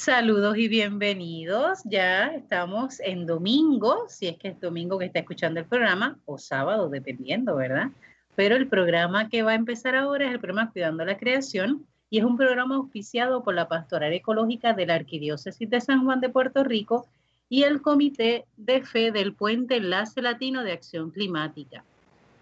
Saludos y bienvenidos. Ya estamos en domingo, si es que es domingo que está escuchando el programa, o sábado, dependiendo, ¿verdad? Pero el programa que va a empezar ahora es el programa Cuidando la Creación y es un programa auspiciado por la Pastoral Ecológica de la Arquidiócesis de San Juan de Puerto Rico y el Comité de Fe del Puente Enlace Latino de Acción Climática.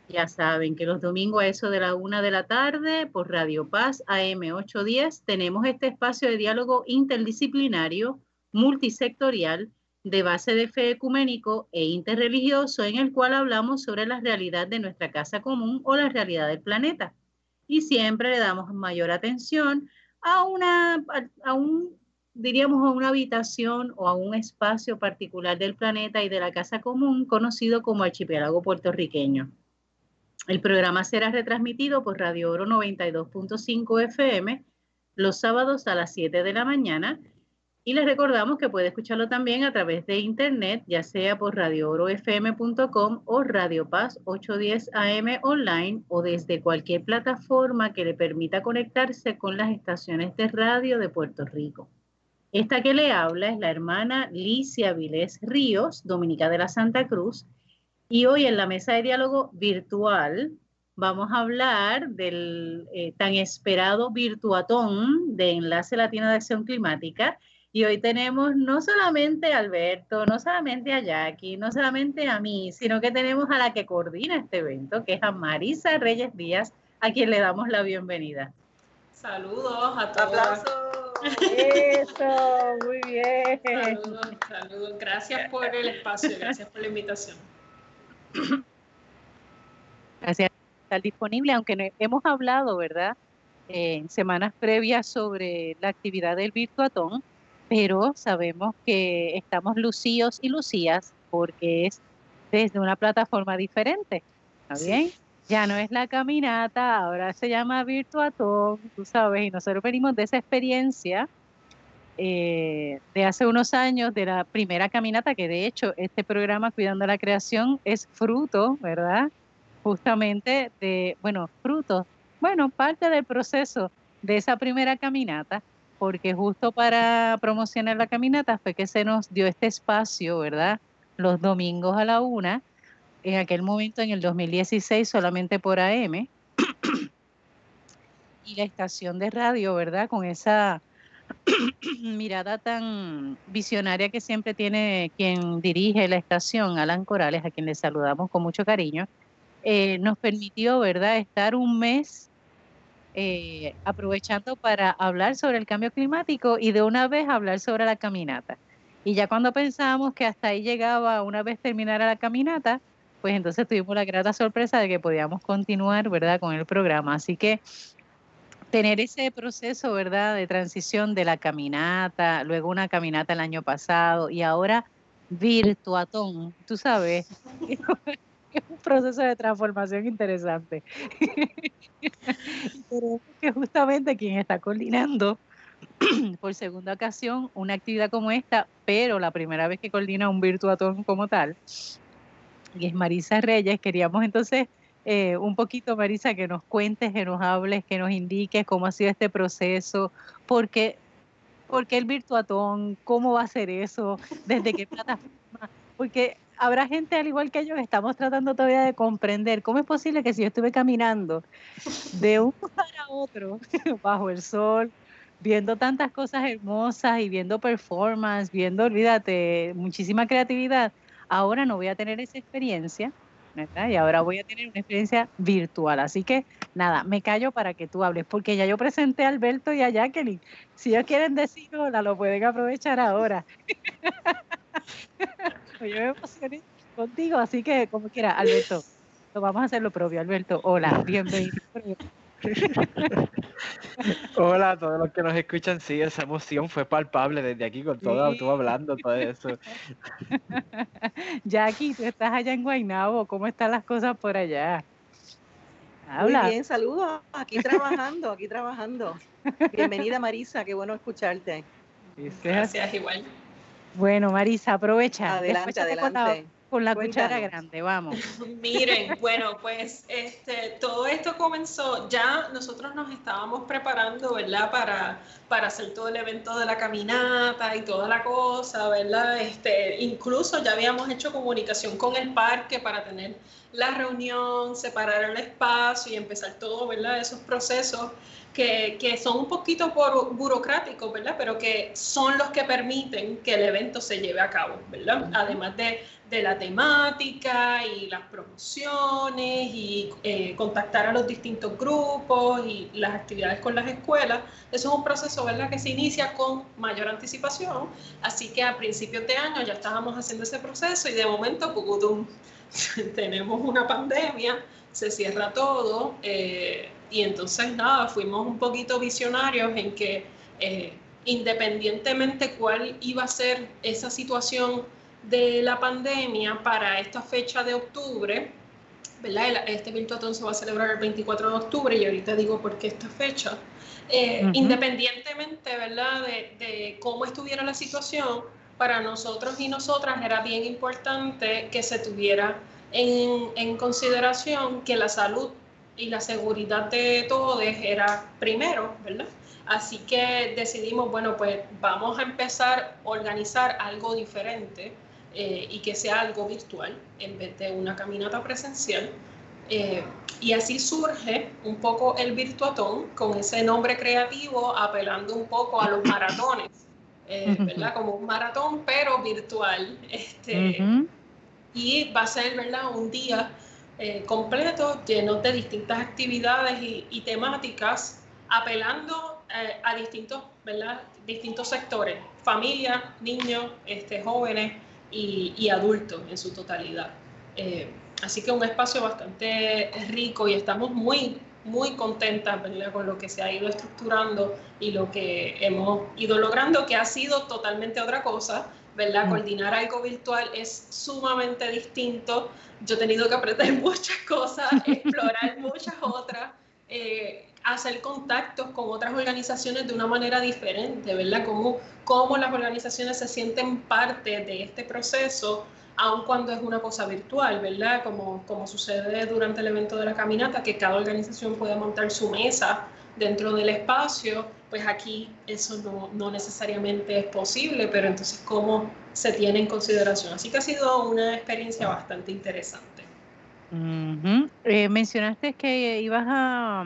Ya saben que los domingos a eso de la una de la tarde por Radio Paz AM 810 tenemos este espacio de diálogo interdisciplinario, multisectorial, de base de fe ecuménico e interreligioso en el cual hablamos sobre la realidad de nuestra casa común o la realidad del planeta. Y siempre le damos mayor atención a una, a un, diríamos, a una habitación o a un espacio particular del planeta y de la casa común conocido como archipiélago puertorriqueño. El programa será retransmitido por Radio Oro 92.5 FM los sábados a las 7 de la mañana y les recordamos que puede escucharlo también a través de internet, ya sea por radioorofm.com o Radio Paz 810 AM online o desde cualquier plataforma que le permita conectarse con las estaciones de radio de Puerto Rico. Esta que le habla es la hermana Licia Vilés Ríos, dominica de la Santa Cruz, y hoy en la mesa de diálogo virtual vamos a hablar del eh, tan esperado virtuatón de Enlace Latino de Acción Climática. Y hoy tenemos no solamente a Alberto, no solamente a Jackie, no solamente a mí, sino que tenemos a la que coordina este evento, que es a Marisa Reyes Díaz, a quien le damos la bienvenida. Saludos a todos. ¡Aplausos! Eso, muy bien. Saludos, saludos. Gracias por el espacio, gracias por la invitación. Gracias por estar disponible, aunque hemos hablado, ¿verdad? En semanas previas sobre la actividad del Virtuatón, pero sabemos que estamos lucíos y lucías porque es desde una plataforma diferente. ¿Está bien? Ya no es la caminata, ahora se llama Virtuatón, tú sabes, y nosotros venimos de esa experiencia eh, de hace unos años, de la primera caminata, que de hecho este programa Cuidando la Creación es fruto, ¿verdad? Justamente de, bueno, fruto, bueno, parte del proceso de esa primera caminata, porque justo para promocionar la caminata fue que se nos dio este espacio, ¿verdad? Los domingos a la una, en aquel momento en el 2016 solamente por AM, y la estación de radio, ¿verdad? Con esa mirada tan visionaria que siempre tiene quien dirige la estación, Alan Corales, a quien le saludamos con mucho cariño, eh, nos permitió, ¿verdad?, estar un mes eh, aprovechando para hablar sobre el cambio climático y de una vez hablar sobre la caminata. Y ya cuando pensábamos que hasta ahí llegaba una vez terminara la caminata, pues entonces tuvimos la grata sorpresa de que podíamos continuar, ¿verdad?, con el programa. Así que tener ese proceso, ¿verdad?, de transición de la caminata, luego una caminata el año pasado y ahora virtuatón, tú sabes, es un proceso de transformación interesante. Pero que justamente quien está coordinando por segunda ocasión una actividad como esta, pero la primera vez que coordina un virtuatón como tal, y es Marisa Reyes, queríamos entonces eh, un poquito, Marisa, que nos cuentes, que nos hables, que nos indiques cómo ha sido este proceso, porque ¿Por qué el virtuatón? ¿Cómo va a ser eso? ¿Desde qué plataforma? Porque habrá gente al igual que yo estamos tratando todavía de comprender cómo es posible que si yo estuve caminando de un para otro bajo el sol, viendo tantas cosas hermosas y viendo performance, viendo, olvídate, muchísima creatividad, ahora no voy a tener esa experiencia y ahora voy a tener una experiencia virtual. Así que nada, me callo para que tú hables, porque ya yo presenté a Alberto y a Jacqueline. Si ellos quieren decir hola, lo pueden aprovechar ahora. Yo me emocioné contigo, así que como quiera, Alberto, vamos a hacer lo propio. Alberto, hola, bienvenido. Hola a todos los que nos escuchan. Sí, esa emoción fue palpable desde aquí con todo, tú hablando, todo eso. Jackie, tú estás allá en Guaynabo. ¿Cómo están las cosas por allá? Habla. Muy bien, saludos. Aquí trabajando, aquí trabajando. Bienvenida Marisa, qué bueno escucharte. Gracias, igual. Bueno, Marisa, aprovecha. Adelante, adelante. Con la cuchara grande, vamos. Miren, bueno, pues este, todo esto comenzó, ya nosotros nos estábamos preparando, ¿verdad? Para, para hacer todo el evento de la caminata y toda la cosa, ¿verdad? Este, incluso ya habíamos hecho comunicación con el parque para tener la reunión, separar el espacio y empezar todo, ¿verdad? Esos procesos que, son un poquito burocráticos, ¿verdad? Pero que son los que permiten que el evento se lleve a cabo, ¿verdad? Además de, la temática y las promociones y eh, contactar a los distintos grupos y las actividades con las escuelas, eso es un proceso, ¿verdad? Que se inicia con mayor anticipación. Así que a principios de año ya estábamos haciendo ese proceso y de momento, tenemos una pandemia, se cierra todo. Eh, y entonces, nada, fuimos un poquito visionarios en que eh, independientemente cuál iba a ser esa situación de la pandemia para esta fecha de octubre, ¿verdad? Este Virtuatón se va a celebrar el 24 de octubre y ahorita digo por qué esta fecha. Eh, independientemente, ¿verdad? De, de, cómo estuviera la situación, para nosotros y nosotras era bien importante que se tuviera en, en consideración que la salud y la seguridad de todos era primero, ¿verdad? Así que decidimos, bueno, pues vamos a empezar a organizar algo diferente eh, y que sea algo virtual en vez de una caminata presencial. Eh, y así surge un poco el Virtuatón con ese nombre creativo apelando un poco a los maratones, eh, ¿verdad? Como un maratón pero virtual. Este, Y va a ser, ¿verdad? Un día eh, completo, lleno de distintas actividades y, temáticas, apelando eh, a distintos, ¿verdad? distintos sectores, familia, niños, este, jóvenes y, adultos en su totalidad. Eh, así que un espacio bastante rico y estamos muy, muy contentas con lo que se ha ido estructurando y lo que hemos ido logrando, que ha sido totalmente otra cosa, ¿verdad? Mm. Coordinar algo virtual es sumamente distinto. Yo he tenido que aprender muchas cosas, explorar muchas otras, eh, hacer contactos con otras organizaciones de una manera diferente, ¿verdad? Cómo, cómo las organizaciones se sienten parte de este proceso, aun cuando es una cosa virtual, ¿verdad? Como, como sucede durante el evento de la caminata, que cada organización puede montar su mesa dentro del espacio pues aquí eso no, necesariamente es posible, pero entonces cómo se tiene en consideración. Así que ha sido una experiencia bastante interesante. Eh, mencionaste que ibas a,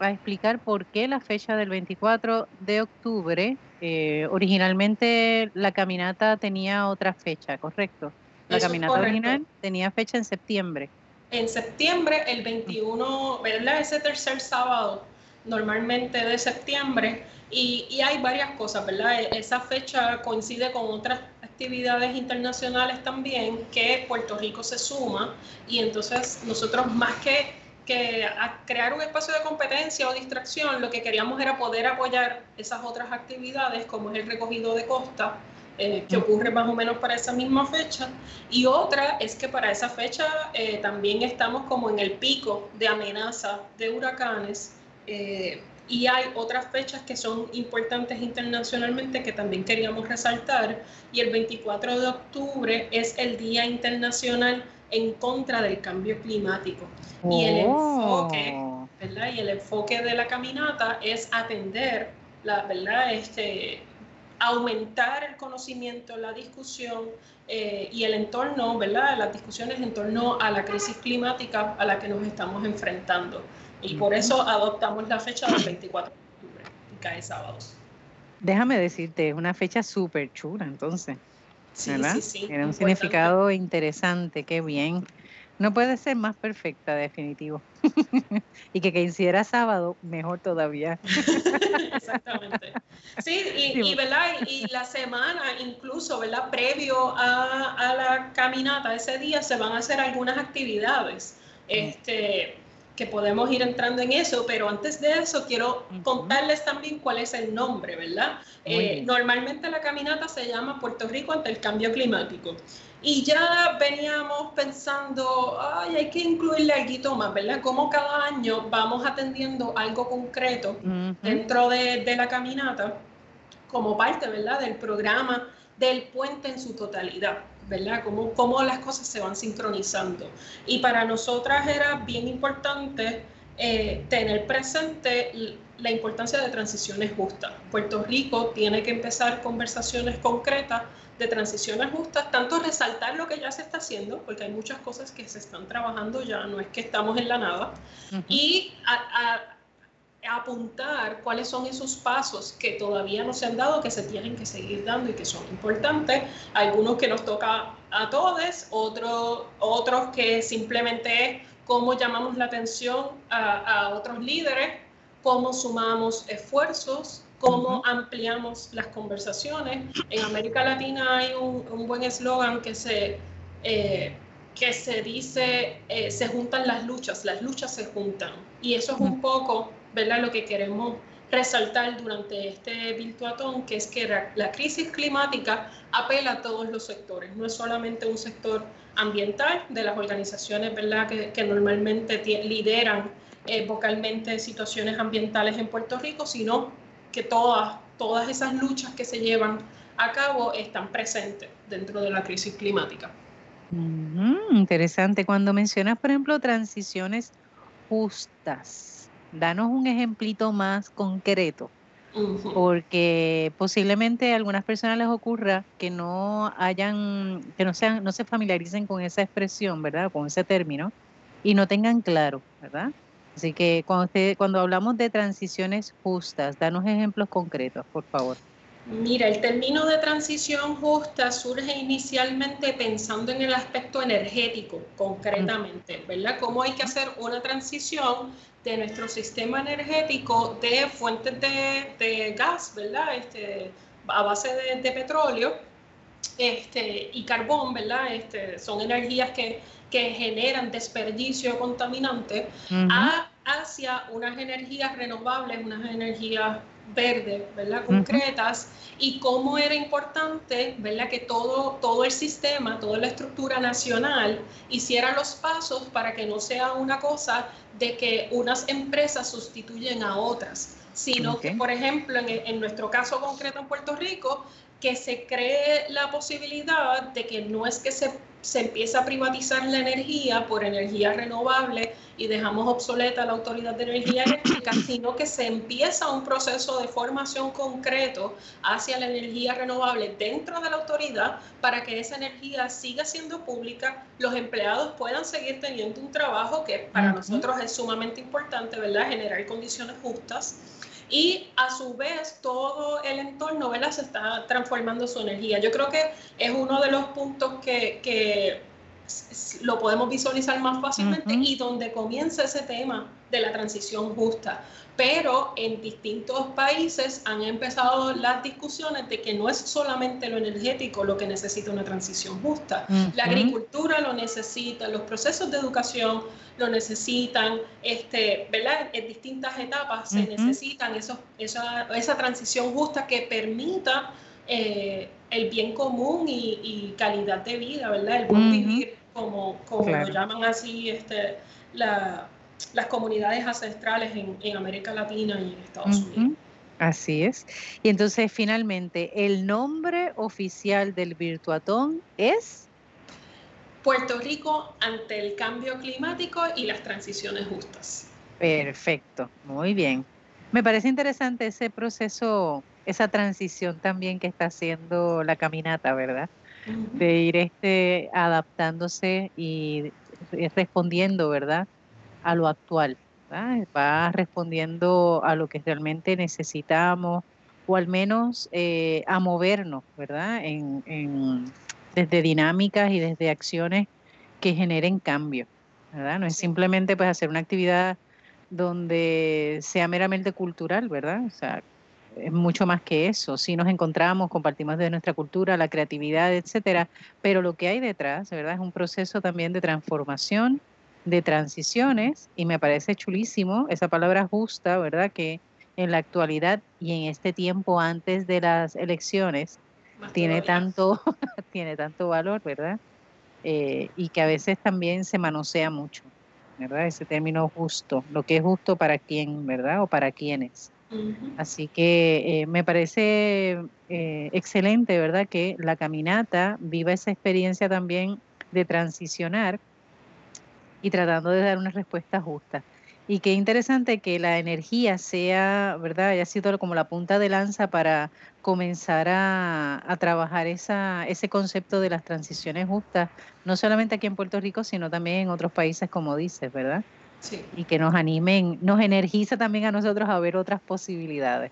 a, explicar por qué la fecha del 24 de octubre, eh, originalmente la caminata tenía otra fecha, ¿correcto? La caminata original tenía fecha en septiembre. En septiembre, el 21, ¿verdad? Ese tercer sábado normalmente de septiembre y, hay varias cosas, ¿verdad? E, esa fecha coincide con otras actividades internacionales también que Puerto Rico se suma y entonces nosotros más que, que crear un espacio de competencia o distracción, lo que queríamos era poder apoyar esas otras actividades como es el recogido de costa, eh, que ocurre más o menos para esa misma fecha. Y otra es que para esa fecha eh, también estamos como en el pico de amenaza de huracanes eh, y hay otras fechas que son importantes internacionalmente que también queríamos resaltar. Y el 24 de octubre es el Día Internacional en contra del cambio climático. Y, el oh. enfoque, ¿verdad? y el enfoque de la caminata es atender, la, ¿verdad? Este, aumentar el conocimiento, la discusión eh, y el entorno, ¿verdad? las discusiones en torno a la crisis climática a la que nos estamos enfrentando. Y por eso adoptamos la fecha del 24 de octubre, que cae sábado. Déjame decirte, es una fecha súper chula entonces. Sí, sí, sí. Tiene un significado interesante, qué bien. No puede ser más perfecta, definitivo. y que hiciera sábado, mejor todavía. Exactamente. Sí, y, ¿verdad? y, la semana, incluso, ¿verdad? Previo a, a, la caminata, ese día se van a hacer algunas actividades. Este, que podemos ir entrando en eso, pero antes de eso quiero contarles también cuál es el nombre, ¿verdad? Eh, normalmente la caminata se llama Puerto Rico ante el cambio climático. Y ya veníamos pensando, ay, hay que incluirle algo más, ¿verdad? Como cada año vamos atendiendo algo concreto dentro de, de la caminata como parte, ¿verdad?, del programa del puente en su totalidad, ¿verdad? Cómo, cómo las cosas se van sincronizando. Y para nosotras era bien importante eh, tener presente la importancia de transiciones justas. Puerto Rico tiene que empezar conversaciones concretas de transiciones justas, tanto resaltar lo que ya se está haciendo, porque hay muchas cosas que se están trabajando ya, no es que estamos en la nada, y apuntar cuáles son esos pasos que todavía no se han dado, que se tienen que seguir dando y que son importantes, algunos que nos toca a todos, otros, otros que simplemente es cómo llamamos la atención a, otros líderes, cómo sumamos esfuerzos, cómo ampliamos las conversaciones. En América Latina hay un, buen eslogan que se, eh, que se dice, eh, se juntan las luchas, las luchas se juntan. Y eso es un poco, ¿verdad? Lo que queremos resaltar durante este virtuatón, que es que la crisis climática apela a todos los sectores, no es solamente un sector ambiental de las organizaciones ¿verdad? Que, normalmente lideran eh, vocalmente situaciones ambientales en Puerto Rico, sino que todas, todas esas luchas que se llevan a cabo están presentes dentro de la crisis climática. interesante. Cuando mencionas, por ejemplo, transiciones justas, danos un ejemplito más concreto porque posiblemente a algunas personas les ocurra que no hayan, que no sean, no se familiaricen con esa expresión, ¿verdad? Con ese término y no tengan claro, ¿verdad? Así que cuando, cuando hablamos de transiciones justas, danos ejemplos concretos, por favor. Mira, el término de transición justa surge inicialmente pensando en el aspecto energético, concretamente, ¿verdad? Cómo hay que hacer una transición de nuestro sistema energético de fuentes de, gas, ¿verdad? Este, a base de, petróleo este, y carbón, ¿verdad? Este, son energías que, generan desperdicio contaminante hacia unas energías renovables, unas energías verdes, ¿verdad? Concretas, y cómo era importante, ¿verdad? Que todo, todo el sistema, toda la estructura nacional hiciera los pasos para que no sea una cosa de que unas empresas sustituyen a otras, sino que, por ejemplo, en, en nuestro caso concreto en Puerto Rico, que se cree la posibilidad de que no es que se, se empiece a privatizar la energía por energía renovable y dejamos obsoleta la Autoridad de Energía Eléctrica, sino que se empieza un proceso de formación concreto hacia la energía renovable dentro de la autoridad para que esa energía siga siendo pública, los empleados puedan seguir teniendo un trabajo que para nosotros es sumamente importante, ¿verdad? Generar condiciones justas y a su vez todo el entorno ¿verdad? se está transformando su energía. Yo creo que es uno de los puntos que, que lo podemos visualizar más fácilmente y donde comienza ese tema de la transición justa. Pero en distintos países han empezado las discusiones de que no es solamente lo energético lo que necesita una transición justa. La agricultura lo necesita, los procesos de educación lo necesitan, este, ¿verdad? En distintas etapas se necesitan esa, esa, transición justa que permita eh, el bien común y, calidad de vida, ¿verdad? El buen vivir, como, como lo llaman así este, las comunidades ancestrales en, América Latina y en Estados Unidos. Así es. Y entonces, finalmente, el nombre oficial del Virtuatón es... Puerto Rico ante el cambio climático y las transiciones justas. Perfecto, muy bien. Me parece interesante ese proceso, esa transición también que está haciendo la caminata, ¿verdad? De ir este, adaptándose y respondiendo, ¿verdad? A lo actual. Va respondiendo a lo que realmente necesitamos o al menos eh, a movernos, ¿verdad? En, en, desde dinámicas y desde acciones que generen cambio, ¿verdad? No es simplemente pues hacer una actividad donde sea meramente cultural, ¿verdad? O sea, es mucho más que eso. Si nos encontramos, compartimos de nuestra cultura, la creatividad, etcétera, pero lo que hay detrás, ¿verdad? Es un proceso también de transformación, de transiciones, y me parece chulísimo esa palabra justa, ¿verdad? Que en la actualidad y en este tiempo antes de las elecciones tiene tanto, tiene tanto valor, ¿verdad? Eh, y que a veces también se manosea mucho. ¿verdad? Ese término justo, lo que es justo para quién, ¿verdad? O para quiénes. Así que eh, me parece eh, excelente, ¿verdad? Que la caminata viva esa experiencia también de transicionar y tratando de dar una respuesta justa. Y qué interesante que la energía sea, ¿verdad? Haya sido como la punta de lanza para comenzar a, a, trabajar esa, ese concepto de las transiciones justas, no solamente aquí en Puerto Rico, sino también en otros países, como dices, ¿verdad? Sí. Y que nos animen, nos energiza también a nosotros a ver otras posibilidades,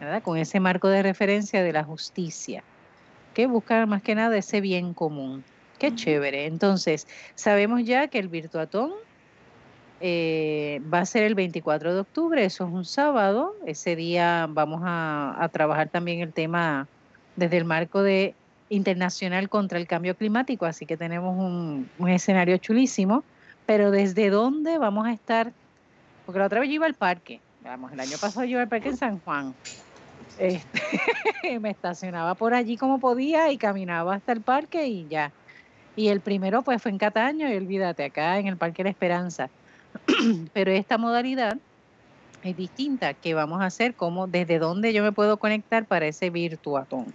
¿verdad? Con ese marco de referencia de la justicia, que busca más que nada ese bien común. Qué chévere. Entonces, sabemos ya que el Virtuatón eh, va a ser el 24 de octubre, eso es un sábado. Ese día vamos a, trabajar también el tema desde el marco de internacional contra el cambio climático, así que tenemos un, escenario chulísimo. Pero ¿desde dónde vamos a estar? Porque la otra vez yo iba al parque, vamos, el año pasado yo iba al parque en San Juan. Este, me estacionaba por allí como podía y caminaba hasta el parque y ya. Y el primero pues fue en Cataño y olvídate, acá en el Parque La Esperanza. Pero esta modalidad es distinta, que vamos a hacer como desde dónde yo me puedo conectar para ese virtuatón.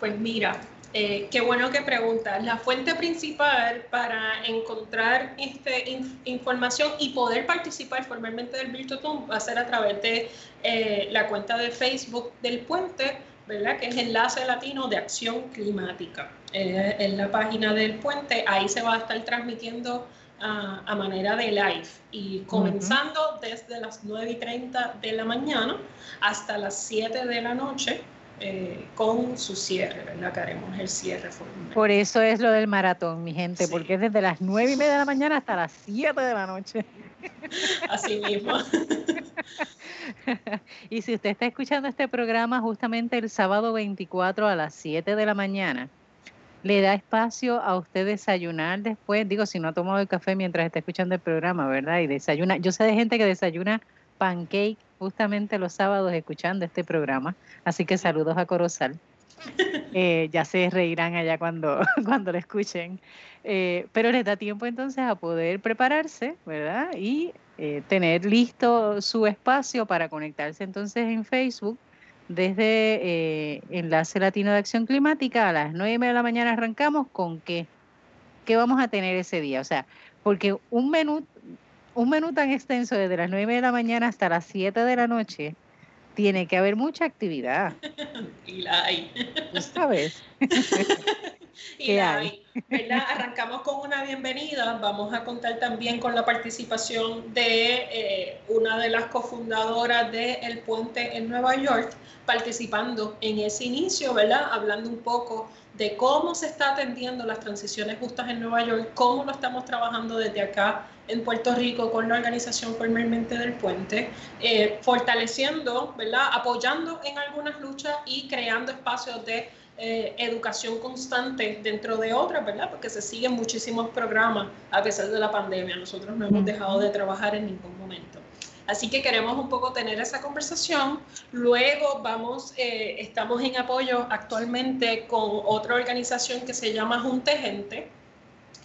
Pues mira, eh, qué bueno que preguntas. La fuente principal para encontrar este, información y poder participar formalmente del Virtuatón va a ser a través de eh, la cuenta de Facebook del puente, ¿verdad? Que es Enlace Latino de Acción Climática. Eh, en la página del puente, ahí se va a estar transmitiendo a, manera de live y comenzando desde las 9 y 30 de la mañana hasta las 7 de la noche eh, con su cierre, ¿verdad? Que haremos el cierre formal. Por eso es lo del maratón, mi gente, porque es desde las 9 y media de la mañana hasta las 7 de la noche. Así mismo. y si usted está escuchando este programa justamente el sábado 24 a las 7 de la mañana, le da espacio a usted desayunar después, digo, si no ha tomado el café mientras está escuchando el programa, ¿verdad? Y desayuna, yo sé de gente que desayuna pancake justamente los sábados escuchando este programa, así que saludos a Corozal. Eh, ya se reirán allá cuando, cuando lo escuchen, eh, pero les da tiempo entonces a poder prepararse, ¿verdad? Y eh, tener listo su espacio para conectarse entonces en Facebook desde eh, Enlace Latino de Acción Climática a las nueve de la mañana arrancamos con qué, qué vamos a tener ese día. O sea, porque un menú, un menú tan extenso desde las nueve de la mañana hasta las 7 de la noche, tiene que haber mucha actividad. y la hay. ¿Tú sabes? y la hay. ¿verdad? Arrancamos con una bienvenida. Vamos a contar también con la participación de eh, una de las cofundadoras de El Puente en Nueva York, participando en ese inicio, ¿verdad? Hablando un poco de cómo se está atendiendo las transiciones justas en Nueva York, cómo lo estamos trabajando desde acá en Puerto Rico con la organización formalmente del puente, eh, fortaleciendo, ¿verdad? apoyando en algunas luchas y creando espacios de eh, educación constante dentro de otras, ¿verdad? Porque se siguen muchísimos programas a pesar de la pandemia. Nosotros no hemos dejado de trabajar en ningún momento. Así que queremos un poco tener esa conversación. Luego vamos, eh, estamos en apoyo actualmente con otra organización que se llama Junte Gente,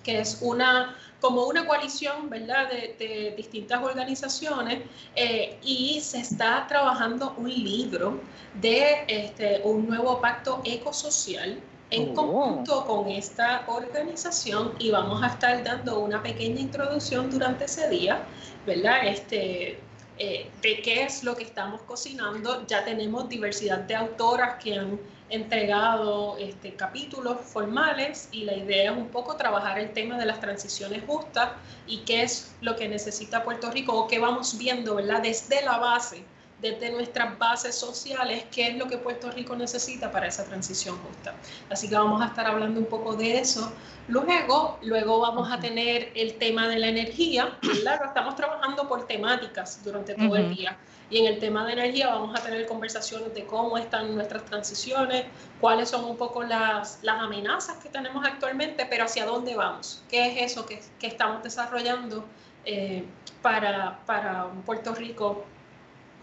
que es una como una coalición, ¿verdad?, de, distintas organizaciones eh, y se está trabajando un libro de este, un nuevo pacto ecosocial en oh. conjunto con esta organización y vamos a estar dando una pequeña introducción durante ese día, ¿verdad? Este, eh, de qué es lo que estamos cocinando. Ya tenemos diversidad de autoras que han entregado este, capítulos formales y la idea es un poco trabajar el tema de las transiciones justas y qué es lo que necesita Puerto Rico o qué vamos viendo, ¿verdad? Desde la base desde nuestras bases sociales qué es lo que Puerto Rico necesita para esa transición justa. Así que vamos a estar hablando un poco de eso. Luego, luego vamos a tener el tema de la energía, claro, estamos trabajando por temáticas durante todo el día. Y en el tema de energía vamos a tener conversaciones de cómo están nuestras transiciones, cuáles son un poco las, las amenazas que tenemos actualmente, pero hacia dónde vamos, qué es eso que, que estamos desarrollando eh, para, para Puerto Rico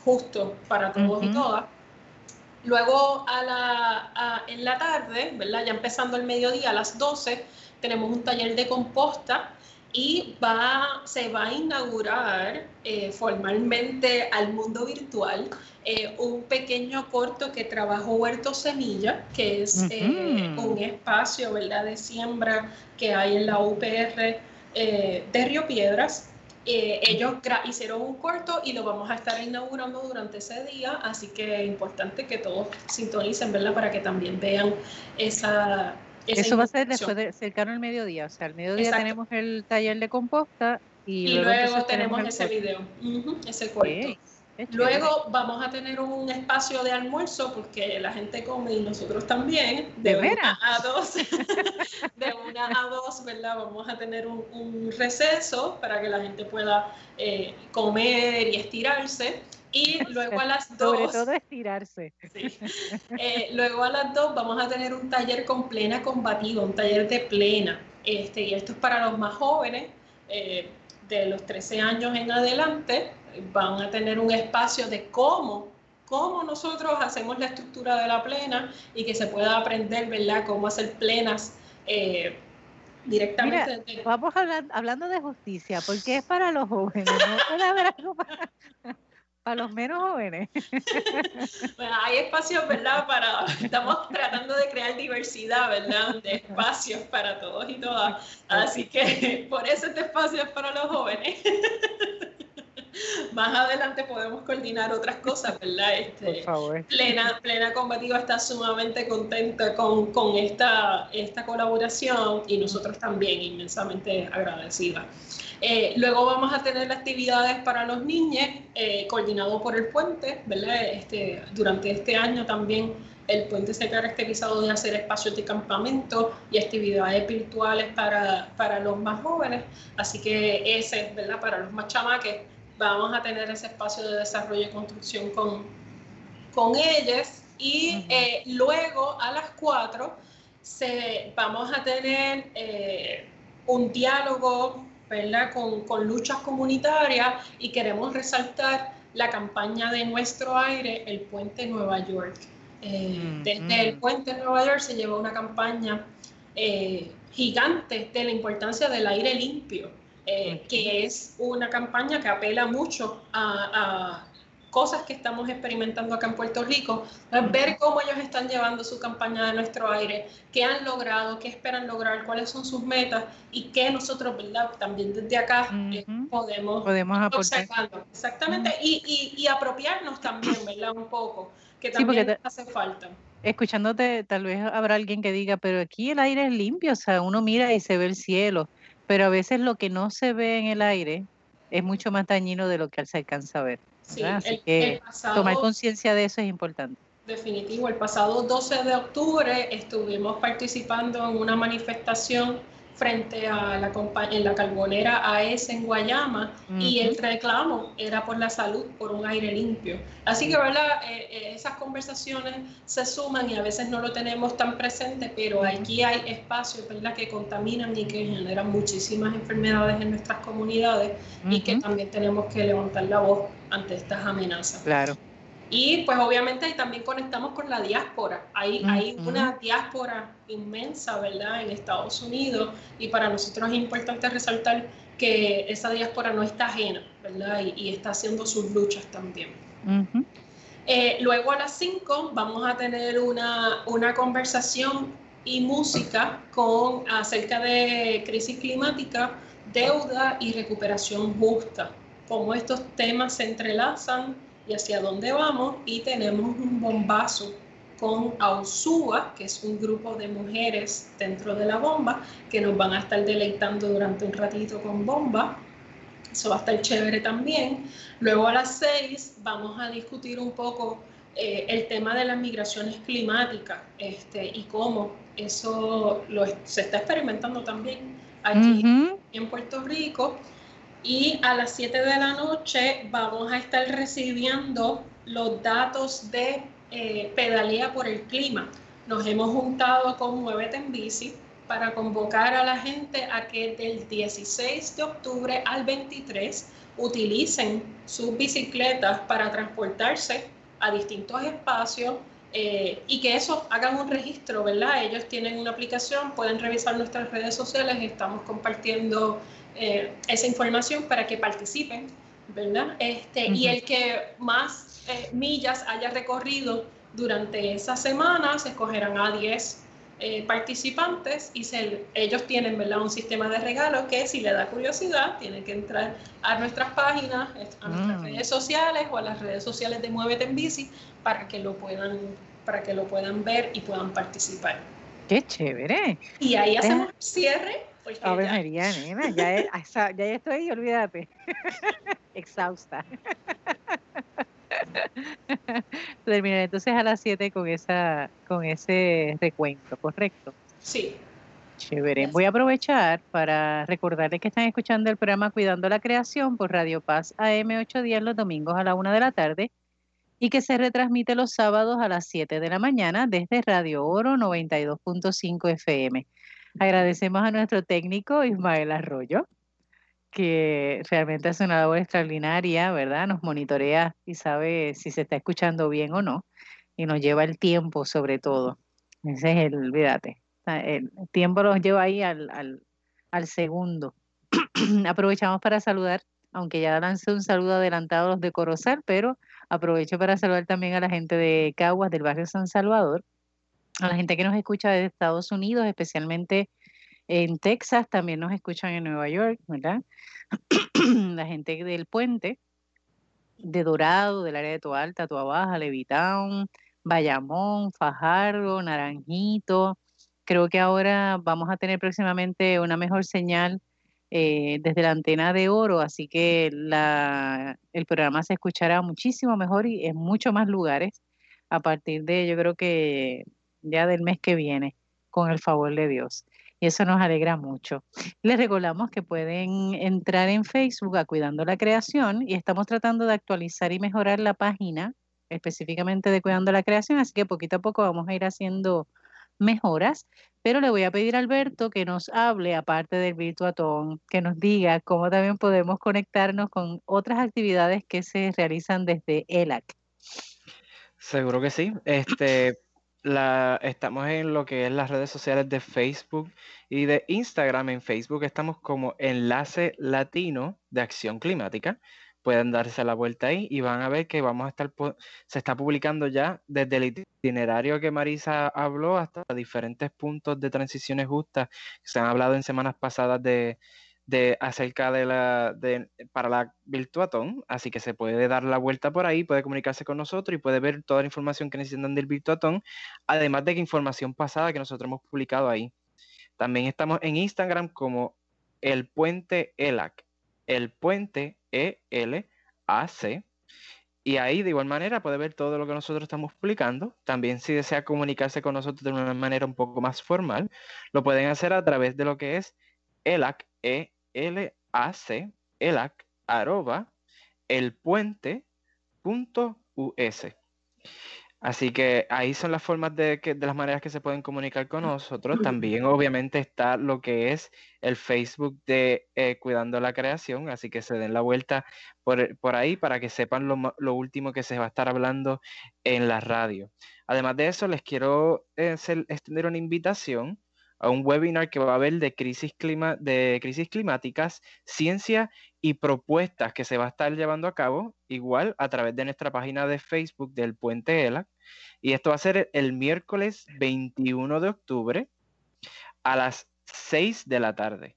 justo para todos y todas. Luego a la, en la tarde, ¿verdad? ya empezando el mediodía a las 12, tenemos un taller de composta y va, se va a inaugurar eh, formalmente al mundo virtual eh, un pequeño corto que trabajó Huerto Semilla, que es eh, un espacio ¿verdad? de siembra que hay en la UPR de Río Piedras. Ellos hicieron un corto y lo vamos a estar inaugurando durante ese día, así que es importante que todos sintonicen, ¿verdad? Para que también vean esa, eso va a ser después de, cercano al mediodía, o sea, al mediodía tenemos el taller de composta y, luego, tenemos, ese video, ese cuento. Luego vamos a tener un espacio de almuerzo porque la gente come y nosotros también. De, ¿De una a dos. de una a dos, ¿verdad? Vamos a tener un, receso para que la gente pueda eh, comer y estirarse. Y luego a las dos. Sobre todo estirarse. Eh, luego a las dos vamos a tener un taller con plena combativa, un taller de plena. Este, y esto es para los más jóvenes, eh, de los 13 años en adelante. Van a tener un espacio de cómo, cómo nosotros hacemos la estructura de la plena y que se pueda aprender, ¿verdad?, cómo hacer plenas. Eh, directamente. vamos hablando de justicia, porque es para los jóvenes, no puede haber algo para, a los menos jóvenes. Bueno, hay espacios, ¿verdad? Para, estamos tratando de crear diversidad, ¿verdad? De espacios para todos y todas. Así que por eso este espacio es para los jóvenes. Más adelante podemos coordinar otras cosas, ¿verdad? Este, Por favor. Plena, Plena Combativa está sumamente contenta con, con esta, esta colaboración y nosotros también inmensamente agradecidas. Eh, luego vamos a tener actividades para los niños, eh, coordinado por el puente, ¿verdad? Este, durante este año también el puente se ha caracterizado de hacer espacios de campamento y actividades virtuales para, para los más jóvenes, así que ese, ¿verdad? Para los más chamaques, vamos a tener ese espacio de desarrollo y construcción con, con ellos. Y eh, luego a las cuatro se, vamos a tener un diálogo ¿verdad? Con, con, luchas comunitarias y queremos resaltar la campaña de Nuestro Aire, el Puente Nueva York. Eh, mm, desde el mm. Puente Nueva York se lleva una campaña eh, gigante de la importancia del aire limpio, eh, que es una campaña que apela mucho a, cosas que estamos experimentando acá en Puerto Rico, ver cómo ellos están llevando su campaña de nuestro aire, qué han logrado, qué esperan lograr, cuáles son sus metas y qué nosotros, ¿verdad? También desde acá eh, podemos, podemos. Exactamente, y, y, apropiarnos también, ¿verdad? Un poco, que también hace falta. Escuchándote, tal vez habrá alguien que diga, pero aquí el aire es limpio, o sea, uno mira y se ve el cielo, pero a veces lo que no se ve en el aire es mucho más dañino de lo que se alcanza a ver. Sí, el, tomar conciencia de eso es importante. Definitivo, el pasado 12 de octubre estuvimos participando en una manifestación frente a la en la carbonera AES en Guayama y el reclamo era por la salud, por un aire limpio. Así que, ¿verdad? Eh, eh, esas conversaciones se suman y a veces no lo tenemos tan presente, pero aquí hay espacios, ¿verdad?, que contaminan y que generan muchísimas enfermedades en nuestras comunidades y que también tenemos que levantar la voz ante estas amenazas. Claro. Y pues obviamente también conectamos con la diáspora. Hay, hay una diáspora inmensa, ¿verdad?, en Estados Unidos y para nosotros es importante resaltar que esa diáspora no está ajena, ¿verdad?, y, está haciendo sus luchas también. Eh, luego a las 5 vamos a tener una, una conversación y música con, acerca de crisis climática, deuda y recuperación justa, cómo estos temas se entrelazan y hacia dónde vamos y tenemos un bombazo con Ausúa, que es un grupo de mujeres dentro de la bomba, que nos van a estar deleitando durante un ratito con bomba. Eso va a estar chévere también. Luego a las seis vamos a discutir un poco eh, el tema de las migraciones climáticas este, y cómo eso lo, se está experimentando también aquí en Puerto Rico. Y a las 7 de la noche vamos a estar recibiendo los datos de eh, pedalía por el clima. Nos hemos juntado con Muévete en Bici para convocar a la gente a que del 16 de octubre al 23 utilicen sus bicicletas para transportarse a distintos espacios eh, y que eso hagan un registro, ¿verdad? Ellos tienen una aplicación, pueden revisar nuestras redes sociales, estamos compartiendo eh, esa información para que participen, ¿verdad? Este, Y el que más eh, millas haya recorrido durante esa semana, se escogerán a 10 participantes y se, ellos tienen ¿verdad? un sistema de regalos que si le da curiosidad, tienen que entrar a nuestras páginas, a nuestras mm. redes sociales o a las redes sociales de Muévete en Bici para que lo puedan, para que lo puedan ver y puedan participar. Qué chévere. Y ahí hacemos cierre. A ver, María, nena, ya, ya estoy, olvídate. Exhausta. Terminaré entonces a las 7 con esa, con ese recuento, ¿correcto? Sí. Chévere. Voy a aprovechar para recordarles que están escuchando el programa Cuidando la Creación por Radio Paz AM 810 los domingos a la 1 de la tarde y que se retransmite los sábados a las 7 de la mañana desde Radio Oro 92.5 FM. Agradecemos a nuestro técnico Ismael Arroyo, que realmente hace una labor extraordinaria, ¿verdad? Nos monitorea y sabe si se está escuchando bien o no, y nos lleva el tiempo sobre todo. Ese es el, olvídate, el tiempo nos lleva ahí al, al, al segundo. Aprovechamos para saludar, aunque ya lancé un saludo adelantado a los de Corozal, pero Aprovecho para saludar también a la gente de Caguas, del barrio San Salvador, a la gente que nos escucha desde Estados Unidos, especialmente en Texas, también nos escuchan en Nueva York, ¿verdad? la gente del puente, de Dorado, del área de Toalta, Toa Baja, Levitown, Bayamón, Fajardo, Naranjito. Creo que ahora vamos a tener próximamente una mejor señal eh, desde la antena de oro, así que el programa se escuchará muchísimo mejor y en muchos más lugares a partir de, yo creo que ya del mes que viene, con el favor de Dios. Y eso nos alegra mucho. Les recordamos que pueden entrar en Facebook a Cuidando la Creación y estamos tratando de actualizar y mejorar la página específicamente de Cuidando la Creación, así que poquito a poco vamos a ir haciendo mejoras, pero le voy a pedir a Alberto que nos hable, aparte del Virtuatón, que nos diga cómo también podemos conectarnos con otras actividades que se realizan desde ELAC. Seguro que sí. Este, la, estamos en lo que es las redes sociales de Facebook y de Instagram. En Facebook estamos como Enlace Latino de Acción Climática pueden darse la vuelta ahí y van a ver que vamos a estar, se está publicando ya desde el itinerario que Marisa habló hasta diferentes puntos de transiciones justas que se han hablado en semanas pasadas de, de acerca de la de, para la Virtuatón, así que se puede dar la vuelta por ahí, puede comunicarse con nosotros y puede ver toda la información que necesitan del Virtuatón, además de que información pasada que nosotros hemos publicado ahí. También estamos en Instagram como el puente ELAC, el puente e-L-A-C. Y ahí de igual manera puede ver todo lo que nosotros estamos publicando. También si desea comunicarse con nosotros de una manera un poco más formal, lo pueden hacer a través de lo que es ELAC, E-L-A-C, ELAC, arroba, elpuente.us. Así que ahí son las formas de, que, de las maneras que se pueden comunicar con nosotros. También obviamente está lo que es el Facebook de eh, Cuidando la Creación, así que se den la vuelta por, por ahí para que sepan lo, lo, último que se va a estar hablando en la radio. Además de eso, les quiero eh, extender una invitación a un webinar que va a haber de crisis, clima, de crisis climáticas, ciencia y propuestas que se va a estar llevando a cabo igual a través de nuestra página de Facebook del Puente ELA. Y esto va a ser el miércoles 21 de octubre a las 6 de la tarde.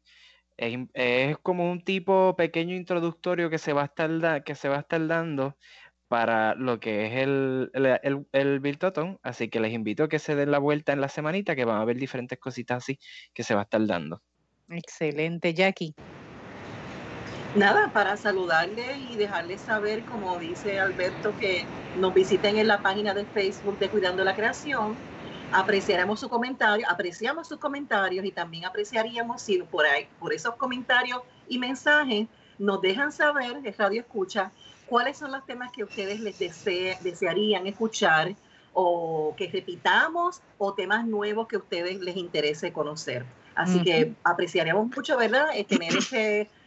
Es, como un tipo pequeño introductorio que se va a estar, que se va a estar dando para lo que es el, el, el, así que les invito a que se den la vuelta en la semanita, que van a ver diferentes cositas así que se va a estar dando. Excelente, Jackie. Nada, para saludarle y dejarles saber, como dice Alberto, que nos visiten en la página de Facebook de Cuidando la Creación. Apreciaremos su comentario, apreciamos sus comentarios y también apreciaríamos si por ahí, por esos comentarios y mensajes nos dejan saber, es Radio Escucha, cuáles son los temas que ustedes les desearían escuchar o que repitamos o temas nuevos que a ustedes les interese conocer. Así que apreciaríamos mucho, ¿verdad? Eh, tener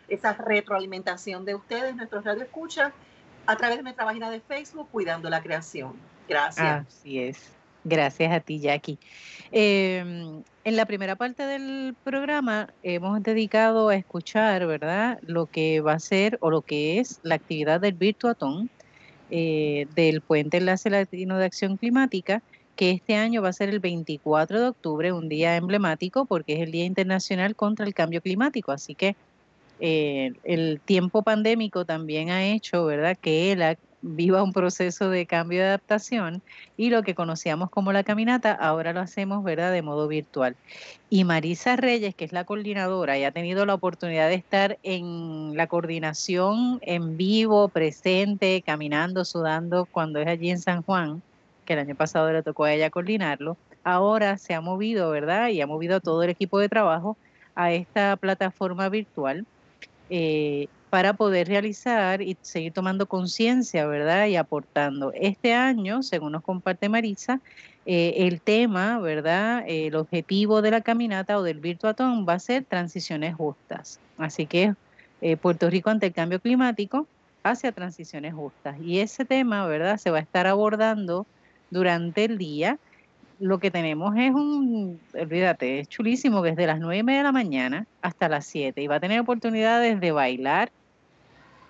esa retroalimentación de ustedes, nuestros radio escucha, a través de nuestra página de Facebook, Cuidando la Creación. Gracias. Así es. Gracias a ti, Jackie. Em, en la primera parte del programa hemos dedicado a escuchar, ¿verdad?, lo que va a ser o lo que es la actividad del Virtuatón eh, del Puente Enlace Latino de Acción Climática, que este año va a ser el 24 de octubre, un día emblemático porque es el Día Internacional contra el Cambio Climático. Así que eh, el tiempo pandémico también ha hecho, ¿verdad?, que él viva un proceso de cambio de adaptación y lo que conocíamos como la caminata ahora lo hacemos, ¿verdad?, de modo virtual. Y Marisa Reyes, que es la coordinadora y ha tenido la oportunidad de estar en la coordinación en vivo, presente, caminando, sudando cuando es allí en San Juan, que el año pasado le tocó a ella coordinarlo, ahora se ha movido, ¿verdad? Y ha movido todo el equipo de trabajo a esta plataforma virtual eh, para poder realizar y seguir tomando conciencia, ¿verdad? Y aportando. Este año, según nos comparte Marisa, eh, el tema, ¿verdad? el objetivo de la caminata o del virtuatón va a ser transiciones justas. Así que eh, Puerto Rico ante el cambio climático hacia transiciones justas. Y ese tema, ¿verdad? Se va a estar abordando durante el día. Lo que tenemos es un, olvídate, es chulísimo, desde las nueve y media de la mañana hasta las 7 y va a tener oportunidades de bailar,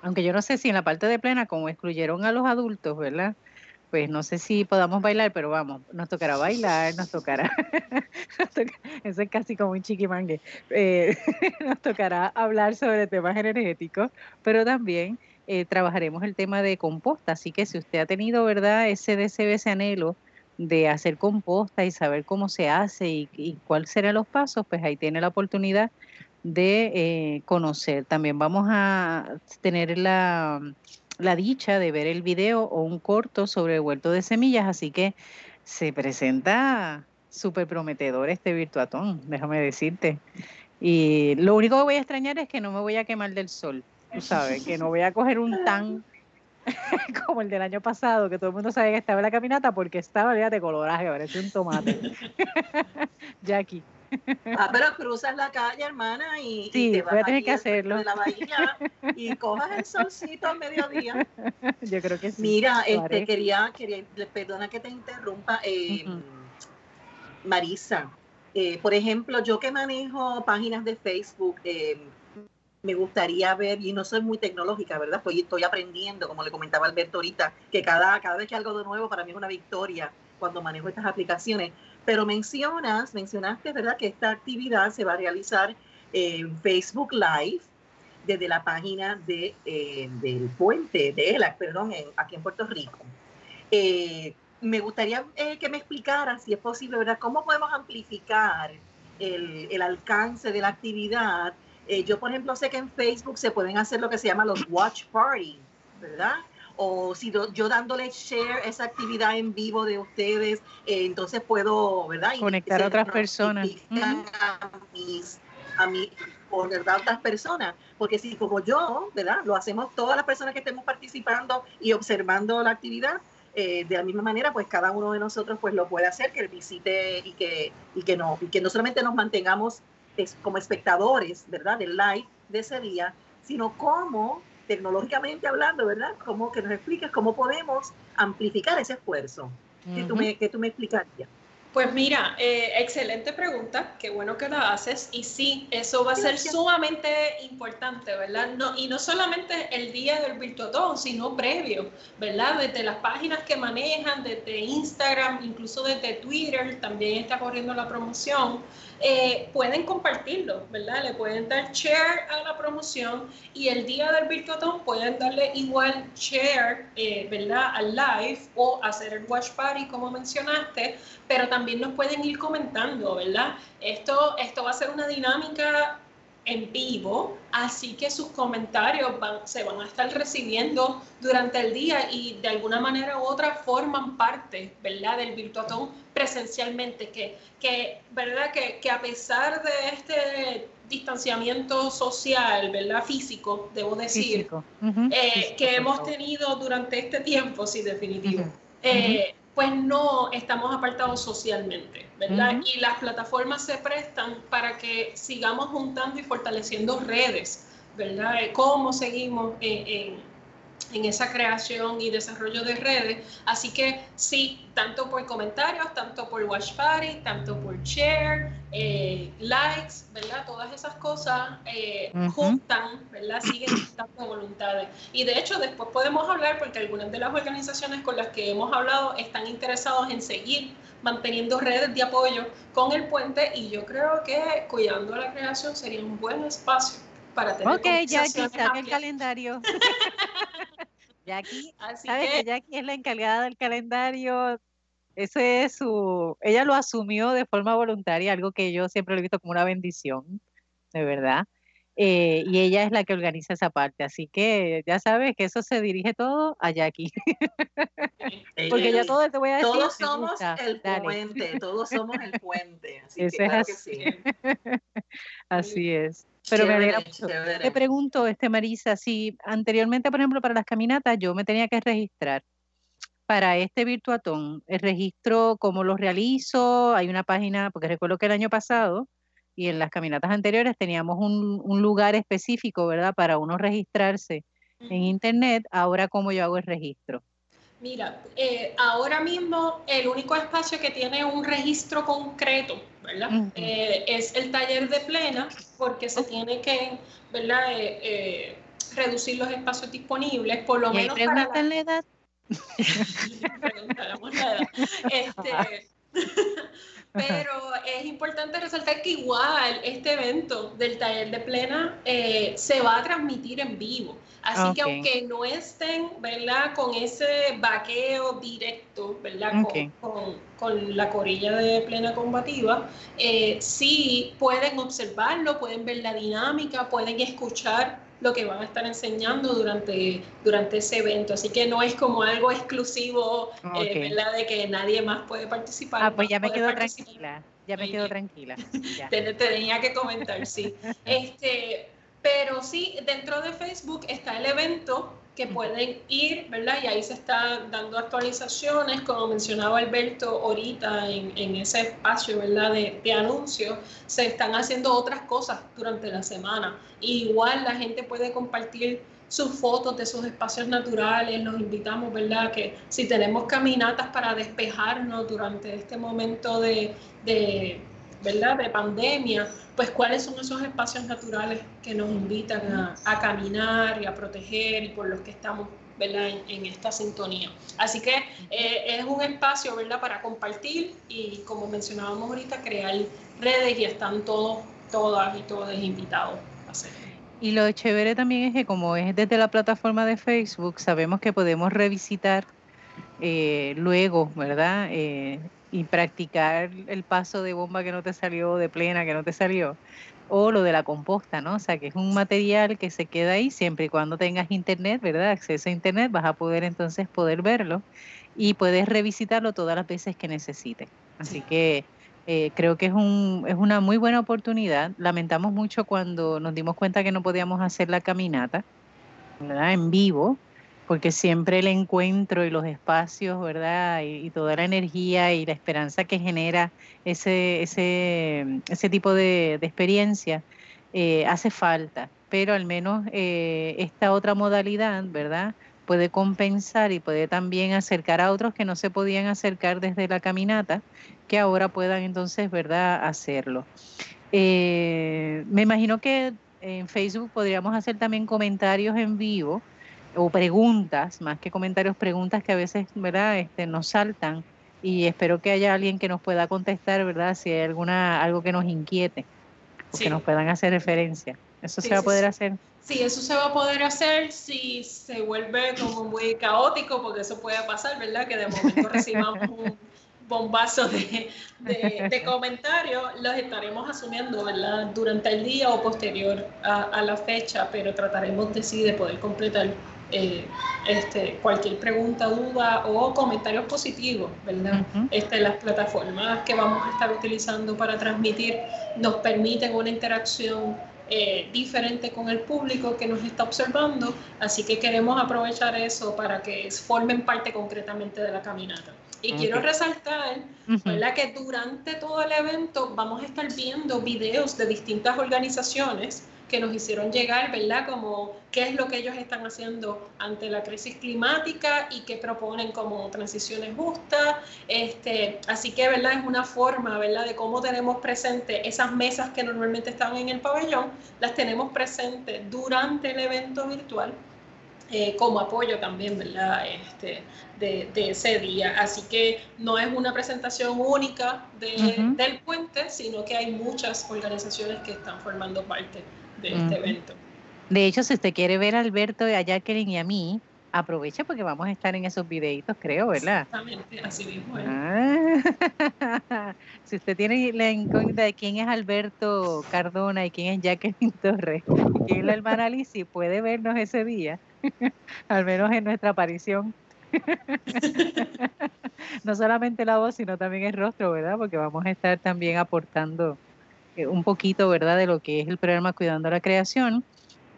aunque yo no sé si en la parte de plena, como excluyeron a los adultos, ¿verdad? Pues no sé si podamos bailar, pero vamos, nos tocará bailar, nos tocará, eso es casi como un chiquimangue, eh, nos tocará hablar sobre temas energéticos, pero también eh, trabajaremos el tema de composta. Así que si usted ha tenido, ¿verdad?, ese deseo, ese anhelo de hacer composta y saber cómo se hace y, cuáles serán los pasos, pues ahí tiene la oportunidad de eh, conocer. También vamos a tener la, la dicha de ver el video o un corto sobre el huerto de semillas, así que se presenta súper prometedor este virtuatón, déjame decirte. Y lo único que voy a extrañar es que no me voy a quemar del sol tú sabes, que no voy a coger un tan como el del año pasado, que todo el mundo sabe que estaba en la caminata porque estaba, de coloraje, parece un tomate. Jackie. Ah, pero cruzas la calle, hermana, y, sí, te vas a tener que hacerlo. De la bahía y cojas el solcito al mediodía. Yo creo que sí. Mira, este, quería, quería, perdona que te interrumpa, eh, Marisa. Eh, por ejemplo, yo que manejo páginas de Facebook, eh, me gustaría ver, y no soy muy tecnológica, ¿verdad? Estoy, estoy aprendiendo, como le comentaba Alberto ahorita, que cada, cada vez que algo de nuevo para mí es una victoria cuando manejo estas aplicaciones. Pero mencionas, mencionaste, ¿verdad?, que esta actividad se va a realizar en Facebook Live desde la página de, eh, del puente de ELAC, perdón, aquí en Puerto Rico. Eh, me gustaría eh, que me explicara, si es posible, ¿verdad?, cómo podemos amplificar el, el alcance de la actividad yo, por ejemplo, sé que en Facebook se pueden hacer lo que se llama los watch party, ¿verdad? O si yo, dándole share esa actividad en vivo de ustedes, eh, entonces puedo, ¿verdad? Conectar a otras personas. A mis, a mí, por verdad, otras personas. Porque si como yo, ¿verdad? Lo hacemos todas las personas que estemos participando y observando la actividad, eh, de la misma manera, pues cada uno de nosotros pues lo puede hacer, que visite y que, y que, no, y que no solamente nos mantengamos como espectadores, ¿verdad? Del live de ese día, sino cómo, tecnológicamente hablando, ¿verdad? Cómo que nos expliques cómo podemos amplificar ese esfuerzo. que, tú me, que tú me explicarías. Pues mira, eh, excelente pregunta, qué bueno que la haces. Y sí, eso va a ser sumamente importante, ¿verdad? No, y no solamente el día del Virtuotón, sino previo, ¿verdad? Desde las páginas que manejan, desde Instagram, incluso desde Twitter, también está corriendo la promoción. Eh, pueden compartirlo, ¿verdad? Le pueden dar share a la promoción y el día del Virtuotón pueden darle igual share, eh, ¿verdad? Al live o hacer el watch party, como mencionaste, pero también nos pueden ir comentando, ¿verdad? Esto, esto va a ser una dinámica en vivo, así que sus comentarios se van a estar recibiendo durante el día y de alguna manera u otra forman parte, ¿verdad?, del Virtuatón presencialmente, que, que ¿verdad?, que, que a pesar de este distanciamiento social, ¿verdad? Físico, debo decir, eh, que hemos tenido durante este tiempo, sí, definitivo pues no estamos apartados socialmente, ¿verdad? Y las plataformas se prestan para que sigamos juntando y fortaleciendo redes, ¿verdad? Cómo seguimos en, en esa creación y desarrollo de redes. Así que sí, tanto por comentarios, tanto por watch party, tanto por share, eh, likes, ¿verdad? Todas esas cosas eh, juntan, ¿verdad? Siguen estando voluntades. Y de hecho después podemos hablar porque algunas de las organizaciones con las que hemos hablado están interesados en seguir manteniendo redes de apoyo con el puente y yo creo que cuidando la creación sería un buen espacio para tener Ok, Jackie, está en el calendario. Jackie, ¿sabes que... Jackie es la encargada del calendario? Eso es su, ella lo asumió de forma voluntaria, algo que yo siempre lo he visto como una bendición, de verdad. Eh, y ella es la que organiza esa parte, así que ya sabes que eso se dirige todo a Jackie. Porque ya todo te voy a decir. Todos somos el puente, todos somos el puente. Así es así. así es. Pero me alegra mucho. Te pregunto, este Marisa, si anteriormente, por ejemplo, para las caminatas yo me tenía que registrar para este virtuatón, el registro, ¿cómo lo realizo? Hay una página, porque recuerdo que el año pasado y en las caminatas anteriores teníamos un, un lugar específico, ¿verdad? Para uno registrarse en internet. Ahora, ¿cómo yo hago el registro? Mira, eh, ahora mismo el único espacio que tiene un registro concreto, ¿verdad? Eh, es el taller de plena, porque se tiene que, ¿verdad? Eh, reducir los espacios disponibles, por lo menos para la... la edad. la edad. Este, pero es importante resaltar que igual este evento del taller de plena se va a transmitir en vivo. Así que aunque no estén, ¿verdad? Con ese vaqueo directo, ¿verdad? Con, la corilla de plena combativa, eh, sí pueden observarlo, pueden ver la dinámica, pueden escuchar lo que van a estar enseñando durante, durante ese evento. Así que no es como algo exclusivo, eh, ¿verdad? De que nadie más puede participar. Ah, pues ya me quedo tranquila. Ya me quedo tranquila. Te, tenía que comentar, sí. Este, pero sí, dentro de Facebook está el evento que pueden ir, ¿verdad? Y ahí se están dando actualizaciones, como mencionaba Alberto ahorita en, ese espacio, ¿verdad? De, de anuncios, se están haciendo otras cosas durante la semana. igual la gente puede compartir sus fotos de sus espacios naturales, los invitamos, ¿verdad? Que si tenemos caminatas para despejarnos durante este momento de, de ¿verdad? De pandemia, pues cuáles son esos espacios naturales que nos invitan a, caminar y a proteger y por los que estamos ¿verdad? En, esta sintonía. Así que eh, es un espacio ¿verdad? para compartir y como mencionábamos ahorita, crear redes y están todos, todas y todos invitados a hacerlo. Y lo chévere también es que como es desde la plataforma de Facebook, sabemos que podemos revisitar eh, luego, ¿verdad? Eh, y practicar el paso de bomba que no te salió, de plena que no te salió, o lo de la composta, ¿no? O sea, que es un material que se queda ahí siempre y cuando tengas internet, ¿verdad? Acceso a internet, vas a poder entonces poder verlo y puedes revisitarlo todas las veces que necesites. Así que eh, creo que es, un, es una muy buena oportunidad. Lamentamos mucho cuando nos dimos cuenta que no podíamos hacer la caminata. En vivo, porque siempre el encuentro y los espacios, ¿verdad? Y, toda la energía y la esperanza que genera ese, ese, ese tipo de, experiencia eh, hace falta, pero al menos eh, esta otra modalidad, ¿verdad? Puede compensar y puede también acercar a otros que no se podían acercar desde la caminata, que ahora puedan entonces, ¿verdad?, hacerlo. Eh, me imagino que en Facebook podríamos hacer también comentarios en vivo o preguntas, más que comentarios, preguntas que a veces, ¿verdad?, este, nos saltan y espero que haya alguien que nos pueda contestar, ¿verdad?, si hay alguna, algo que nos inquiete o que nos puedan hacer referencia. ¿Eso se va a poder hacer? Sí, eso se va a poder hacer si se vuelve como muy caótico, porque eso puede pasar, ¿verdad?, que de momento recibamos un bombazo de, de, comentarios, los estaremos asumiendo ¿verdad? durante el día o posterior a, a, la fecha, pero trataremos de sí de poder completar eh, este, cualquier pregunta, duda o comentarios positivos, ¿verdad? este, las plataformas que vamos a estar utilizando para transmitir nos permiten una interacción eh, diferente con el público que nos está observando, así que queremos aprovechar eso para que formen parte concretamente de la caminata. Y quiero resaltar ¿verdad? que durante todo el evento vamos a estar viendo videos de distintas organizaciones que nos hicieron llegar, ¿verdad? Como qué es lo que ellos están haciendo ante la crisis climática y qué proponen como transiciones justas. Este, así que, ¿verdad? Es una forma, ¿verdad? De cómo tenemos presente esas mesas que normalmente estaban en el pabellón, las tenemos presentes durante el evento virtual. Eh, como apoyo también, ¿verdad? Este, de, ese día. Así que no es una presentación única del puente, sino que hay muchas organizaciones que están formando parte de este evento. De hecho, si usted quiere ver a Alberto, a Jacqueline y a mí, aproveche porque vamos a estar en esos videitos, creo, ¿verdad? Exactamente, así mismo ah. si usted tiene la incógnita de quién es Alberto Cardona y quién es Jacqueline Torres y quién es la hermana Lizzie, puede vernos ese día, al menos en nuestra aparición. no solamente la voz, sino también el rostro, ¿verdad? Porque vamos a estar también aportando un poquito, ¿verdad?, de lo que es el programa Cuidando la Creación,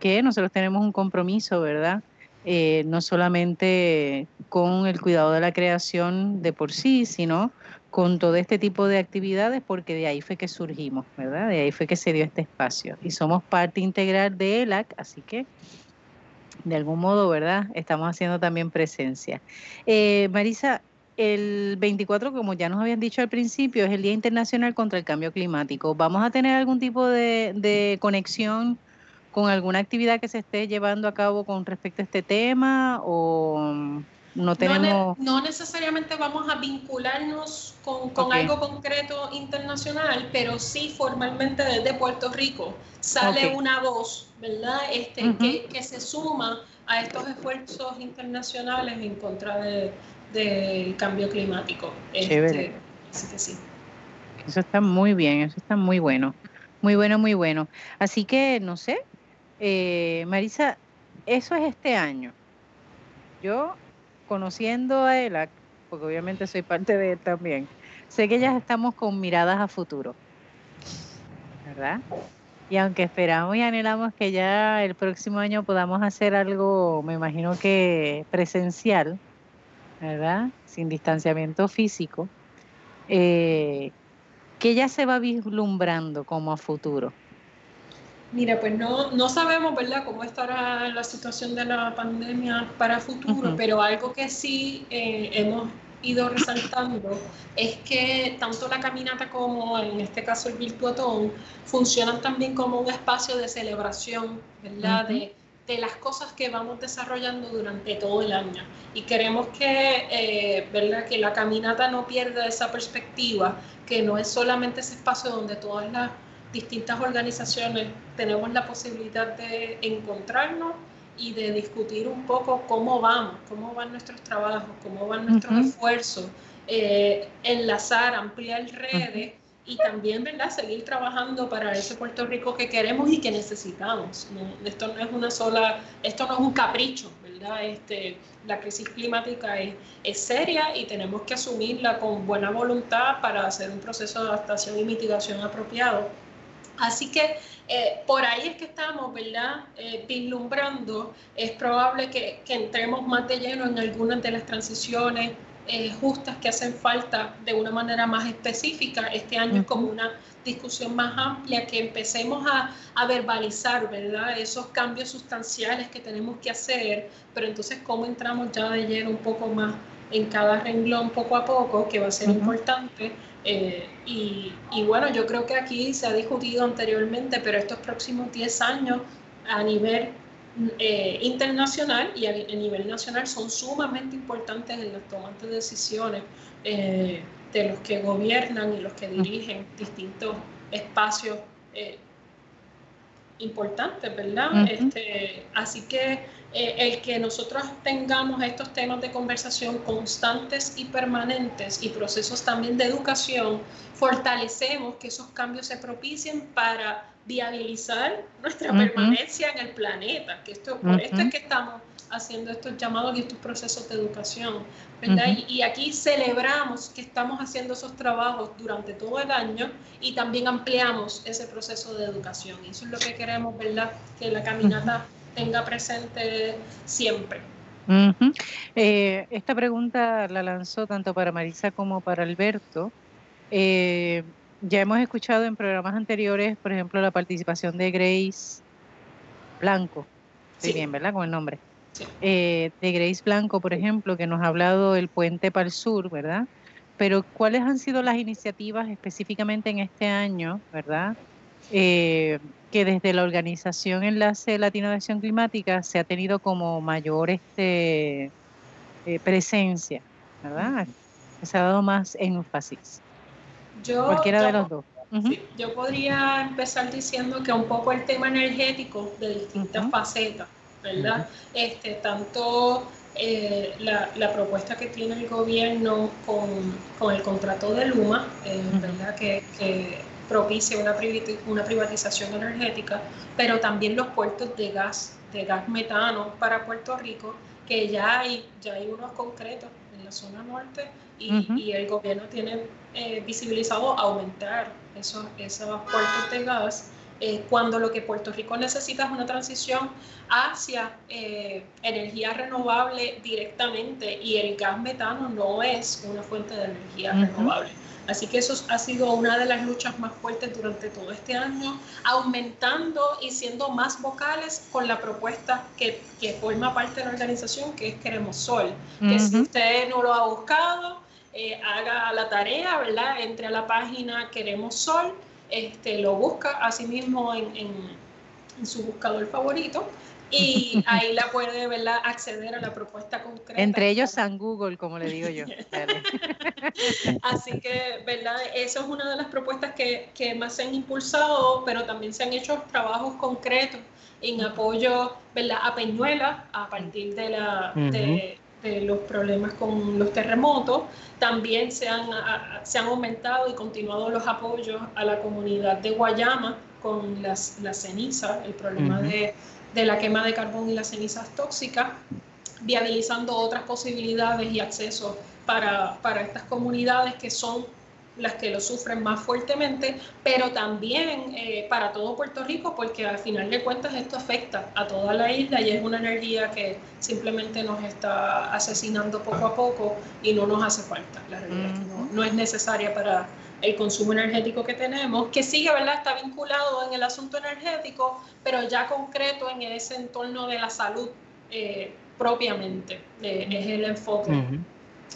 que nosotros tenemos un compromiso, ¿verdad? Eh, no solamente con el cuidado de la creación de por sí, sino con todo este tipo de actividades, porque de ahí fue que surgimos, ¿verdad? De ahí fue que se dio este espacio. Y somos parte integral de ELAC, así que de algún modo, ¿verdad? Estamos haciendo también presencia. Eh, Marisa, el 24, como ya nos habían dicho al principio, es el Día Internacional contra el Cambio Climático. ¿Vamos a tener algún tipo de, conexión con alguna actividad que se esté llevando a cabo con respecto a este tema o no tenemos... No, necesariamente vamos a vincularnos con, algo concreto internacional, pero sí formalmente desde Puerto Rico sale una voz, ¿verdad? Este, que, se suma a estos esfuerzos internacionales en contra de, del cambio climático. Este, así que sí. Eso está muy bien, eso está muy bueno. Muy bueno, muy bueno. Así que, no sé, eh, Marisa, eso es este año. Yo, conociendo a ELAC, porque obviamente soy parte de él también, sé que ya estamos con miradas a futuro. ¿Verdad? Y aunque esperamos y anhelamos que ya el próximo año podamos hacer algo, me imagino que presencial, ¿verdad? Sin distanciamiento físico, eh, que ya se va vislumbrando como a futuro. Mira, pues no, no sabemos, ¿verdad?, cómo estará la situación de la pandemia para futuro, pero algo que sí eh, hemos ido resaltando es que tanto la caminata como en este caso el virtuotón funcionan también como un espacio de celebración, ¿verdad?, de, de, las cosas que vamos desarrollando durante todo el año. Y queremos que, eh, ¿verdad?, que la caminata no pierda esa perspectiva, que no es solamente ese espacio donde todas las distintas organizaciones tenemos la posibilidad de encontrarnos y de discutir un poco cómo vamos, cómo van nuestros trabajos, cómo van nuestros esfuerzos, eh, enlazar, ampliar redes y también ¿verdad? seguir trabajando para ese Puerto Rico que queremos y que necesitamos. esto no es una sola, esto no es un capricho, ¿verdad? Este, la crisis climática es, es seria y tenemos que asumirla con buena voluntad para hacer un proceso de adaptación y mitigación apropiado Así que eh, por ahí es que estamos, ¿verdad? Eh, vislumbrando. Es probable que, entremos más de lleno en algunas de las transiciones eh, justas que hacen falta de una manera más específica. Este año es como una discusión más amplia, que empecemos a, a, verbalizar, ¿verdad? Esos cambios sustanciales que tenemos que hacer, pero entonces cómo entramos ya de lleno un poco más en cada renglón poco a poco, que va a ser importante. Eh, y, bueno, yo creo que aquí se ha discutido anteriormente, pero estos próximos 10 años a nivel eh, internacional y a, nivel nacional son sumamente importantes en las tomas de decisiones eh, de los que gobiernan y los que dirigen distintos espacios importantes, ¿verdad? este, así que eh, el que nosotros tengamos estos temas de conversación constantes y permanentes y procesos también de educación, fortalecemos que esos cambios se propicien para viabilizar nuestra permanencia en el planeta, que esto, por esto es que estamos haciendo estos llamados y estos procesos de educación, ¿verdad? y, y, aquí celebramos que estamos haciendo esos trabajos durante todo el año y también ampliamos ese proceso de educación. Y eso es lo que queremos, ¿verdad? Que la caminata tenga presente siempre. Eh, esta pregunta la lanzó tanto para Marisa como para Alberto. Eh, ya hemos escuchado en programas anteriores, por ejemplo, la participación de Grace Blanco. Sí. bien, ¿verdad? Con el nombre. Eh, de Grace Blanco, por ejemplo, que nos ha hablado del puente para el sur, ¿verdad? Pero ¿cuáles han sido las iniciativas específicamente en este año, ¿verdad? Eh, que desde la organización Enlace Latino de Acción Climática se ha tenido como mayor este, eh, presencia, ¿verdad? Se ha dado más énfasis. Yo, Cualquiera de los dos. yo podría empezar diciendo que un poco el tema energético de distintas facetas, ¿verdad? este, tanto eh, la, la, propuesta que tiene el gobierno con, con el contrato de Luma, eh, ¿verdad? Que, que, propicia una, una privatización energética, pero también los puertos de gas, de gas metano para Puerto Rico, que ya hay, ya hay unos concretos en la zona norte y, y el gobierno tiene eh, visibilizado aumentar esos, esos puertos de gas eh, cuando lo que Puerto Rico necesita es una transición hacia eh, energía renovable directamente y el gas metano no es una fuente de energía renovable. Así que eso ha sido una de las luchas más fuertes durante todo este año, aumentando y siendo más vocales con la propuesta que, que forma parte de la organización, que es Queremos Sol. Que si usted no lo ha buscado, eh, haga la tarea, ¿verdad? Entre a la página Queremos Sol este, lo busca a sí mismo en, en, su buscador favorito y ahí la puede ¿verdad? acceder a la propuesta concreta. Entre ellos San Google, como le digo yo. Así que, ¿verdad? Eso es una de las propuestas que, que, más se han impulsado, pero también se han hecho trabajos concretos en apoyo ¿verdad? a Peñuela a partir de la, de, de los problemas con los terremotos. También se han, se han aumentado y continuado los apoyos a la comunidad de Guayama con las, las cenizas, el problema de, de, la quema de carbón y las cenizas tóxicas, viabilizando otras posibilidades y accesos para, para estas comunidades que son las que lo sufren más fuertemente, pero también eh, para todo Puerto Rico, porque al final de cuentas esto afecta a toda la isla y es una energía que simplemente nos está asesinando poco a poco y no nos hace falta. La realidad no, es necesaria para el consumo energético que tenemos, que sigue, ¿verdad? Está vinculado en el asunto energético, pero ya concreto en ese entorno de la salud eh, propiamente, eh, es el enfoque.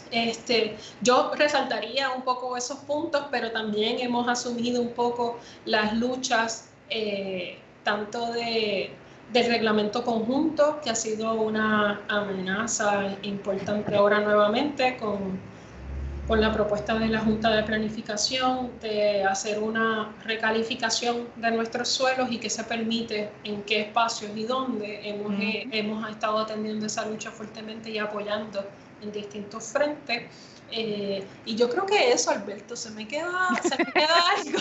Este, yo resaltaría un poco esos puntos, pero también hemos asumido un poco las luchas eh, tanto de, del reglamento conjunto, que ha sido una amenaza importante ahora nuevamente con, con la propuesta de la Junta de Planificación de hacer una recalificación de nuestros suelos y que se permite en qué espacios y dónde. Hemos, hemos estado atendiendo esa lucha fuertemente y apoyando en distintos frentes. Eh, y yo creo que eso, Alberto, se me queda, se me queda algo.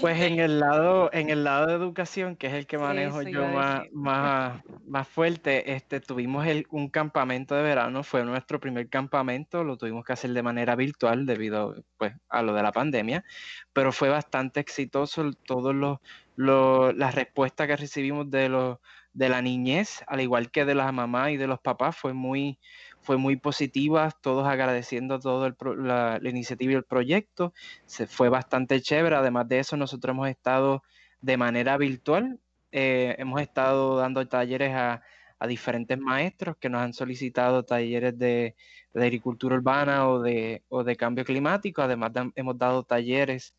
Pues en el lado, en el lado de educación, que es el que manejo yo más, más, más, fuerte, este, tuvimos el, un campamento de verano, fue nuestro primer campamento, lo tuvimos que hacer de manera virtual debido pues, a lo de la pandemia, pero fue bastante exitoso todas los, las respuestas que recibimos de los de la niñez, al igual que de las mamás y de los papás, fue muy, fue muy positiva, todos agradeciendo toda la, iniciativa y el proyecto, se fue bastante chévere, además de eso nosotros hemos estado de manera virtual, eh, hemos estado dando talleres a, diferentes maestros que nos han solicitado talleres de, agricultura urbana o de, o de cambio climático, además hemos dado talleres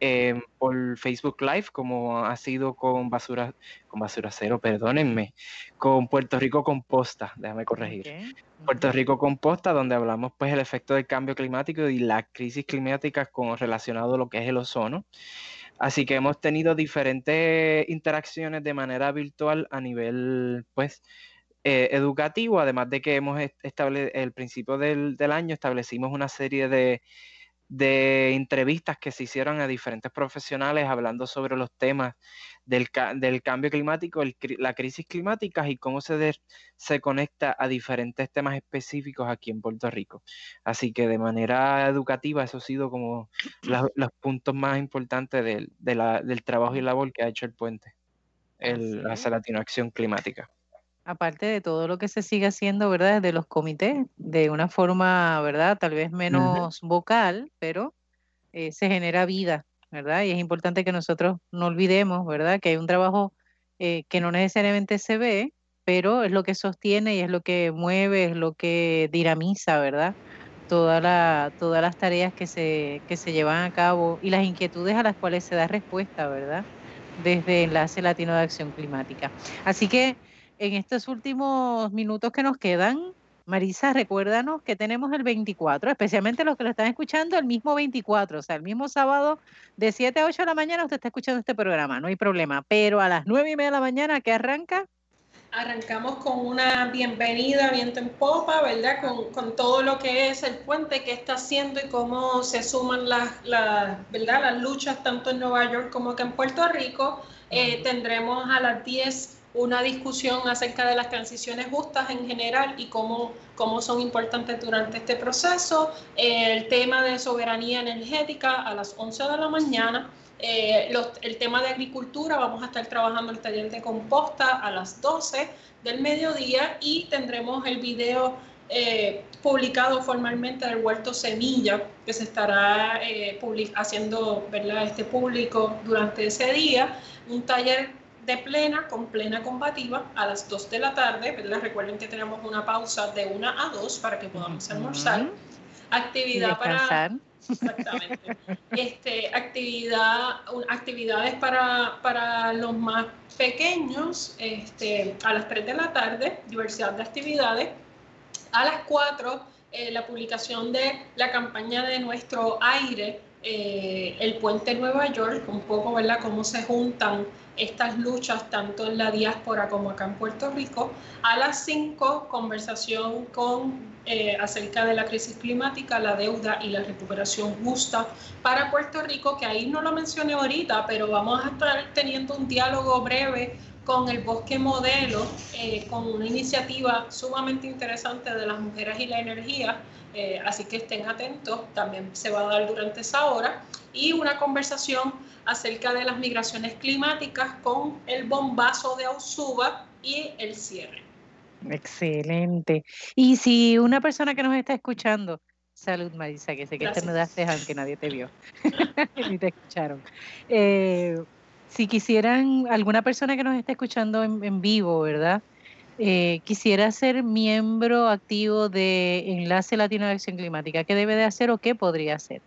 Em, por Facebook Live, como ha sido con Basura, con Basura Cero, perdónenme, con Puerto Rico Composta, déjame corregir. Puerto Rico Composta, donde hablamos pues el efecto del cambio climático y la crisis climática con relacionado a lo que es el ozono. Así que hemos tenido diferentes interacciones de manera virtual a nivel pues eh, educativo, además de que hemos establecido el principio del, del año establecimos una serie de de entrevistas que se hicieron a diferentes profesionales hablando sobre los temas del, del cambio climático, la crisis climática y cómo se, se conecta a diferentes temas específicos aquí en Puerto Rico. Así que de manera educativa, eso ha sido como los puntos más importantes del, del trabajo y labor que ha hecho el puente, el, la Latino Acción Climática aparte de todo lo que se sigue haciendo, ¿verdad? Desde los comités, de una forma, ¿verdad? Tal vez menos vocal, pero eh, se genera vida, ¿verdad? Y es importante que nosotros no olvidemos, ¿verdad? Que hay un trabajo eh, que no necesariamente se ve, pero es lo que sostiene y es lo que mueve, es lo que dinamiza, ¿verdad? Toda la, todas las tareas que se, que se llevan a cabo y las inquietudes a las cuales se da respuesta, ¿verdad? Desde Enlace Latino de Acción Climática. Así que en estos últimos minutos que nos quedan, Marisa, recuérdanos que tenemos el 24, especialmente los que lo están escuchando el mismo 24, o sea, el mismo sábado de 7 a 8 de la mañana usted está escuchando este programa, no hay problema, pero a las 9 y media de la mañana, ¿qué arranca? Arrancamos con una bienvenida, viento en popa, ¿verdad? Con, todo lo que es el puente que está haciendo y cómo se suman las, ¿verdad? las luchas tanto en Nueva York como que en Puerto Rico. Eh, tendremos a las 10 una discusión acerca de las transiciones justas en general y cómo, cómo son importantes durante este proceso. el tema de soberanía energética a las 11 de la mañana. Eh, el tema de agricultura, vamos a estar trabajando el taller de composta a las 12 del mediodía y tendremos el video eh, publicado formalmente del Huerto Semilla, que se estará eh, haciendo ¿verdad? este público durante ese día. Un taller de plena con plena combativa a las 2 de la tarde. ¿verdad? Recuerden que tenemos una pausa de 1 a 2 para que podamos almorzar. Actividad para... Exactamente. Este, actividad, actividades para, para los más pequeños este, a las 3 de la tarde, diversidad de actividades. A las 4, eh, la publicación de la campaña de nuestro aire, eh, el puente Nueva York, un poco, ¿verdad?, cómo se juntan estas luchas tanto en la diáspora como acá en Puerto Rico. A las 5, conversación con, eh, acerca de la crisis climática, la deuda y la recuperación justa para Puerto Rico, que ahí no lo mencioné ahorita, pero vamos a estar teniendo un diálogo breve con el Bosque Modelo, eh, con una iniciativa sumamente interesante de las mujeres y la energía, eh, así que estén atentos, también se va a dar durante esa hora, y una conversación acerca de las migraciones climáticas con el bombazo de Ausuba y el cierre. Excelente. Y si una persona que nos está escuchando, salud Marisa, que sé que te mudaste aunque nadie te vio, ni te escucharon. Eh, si quisieran, alguna persona que nos está escuchando en, vivo, ¿verdad? Eh, quisiera ser miembro activo de Enlace Latino de Acción Climática, ¿qué debe de hacer o qué podría hacer?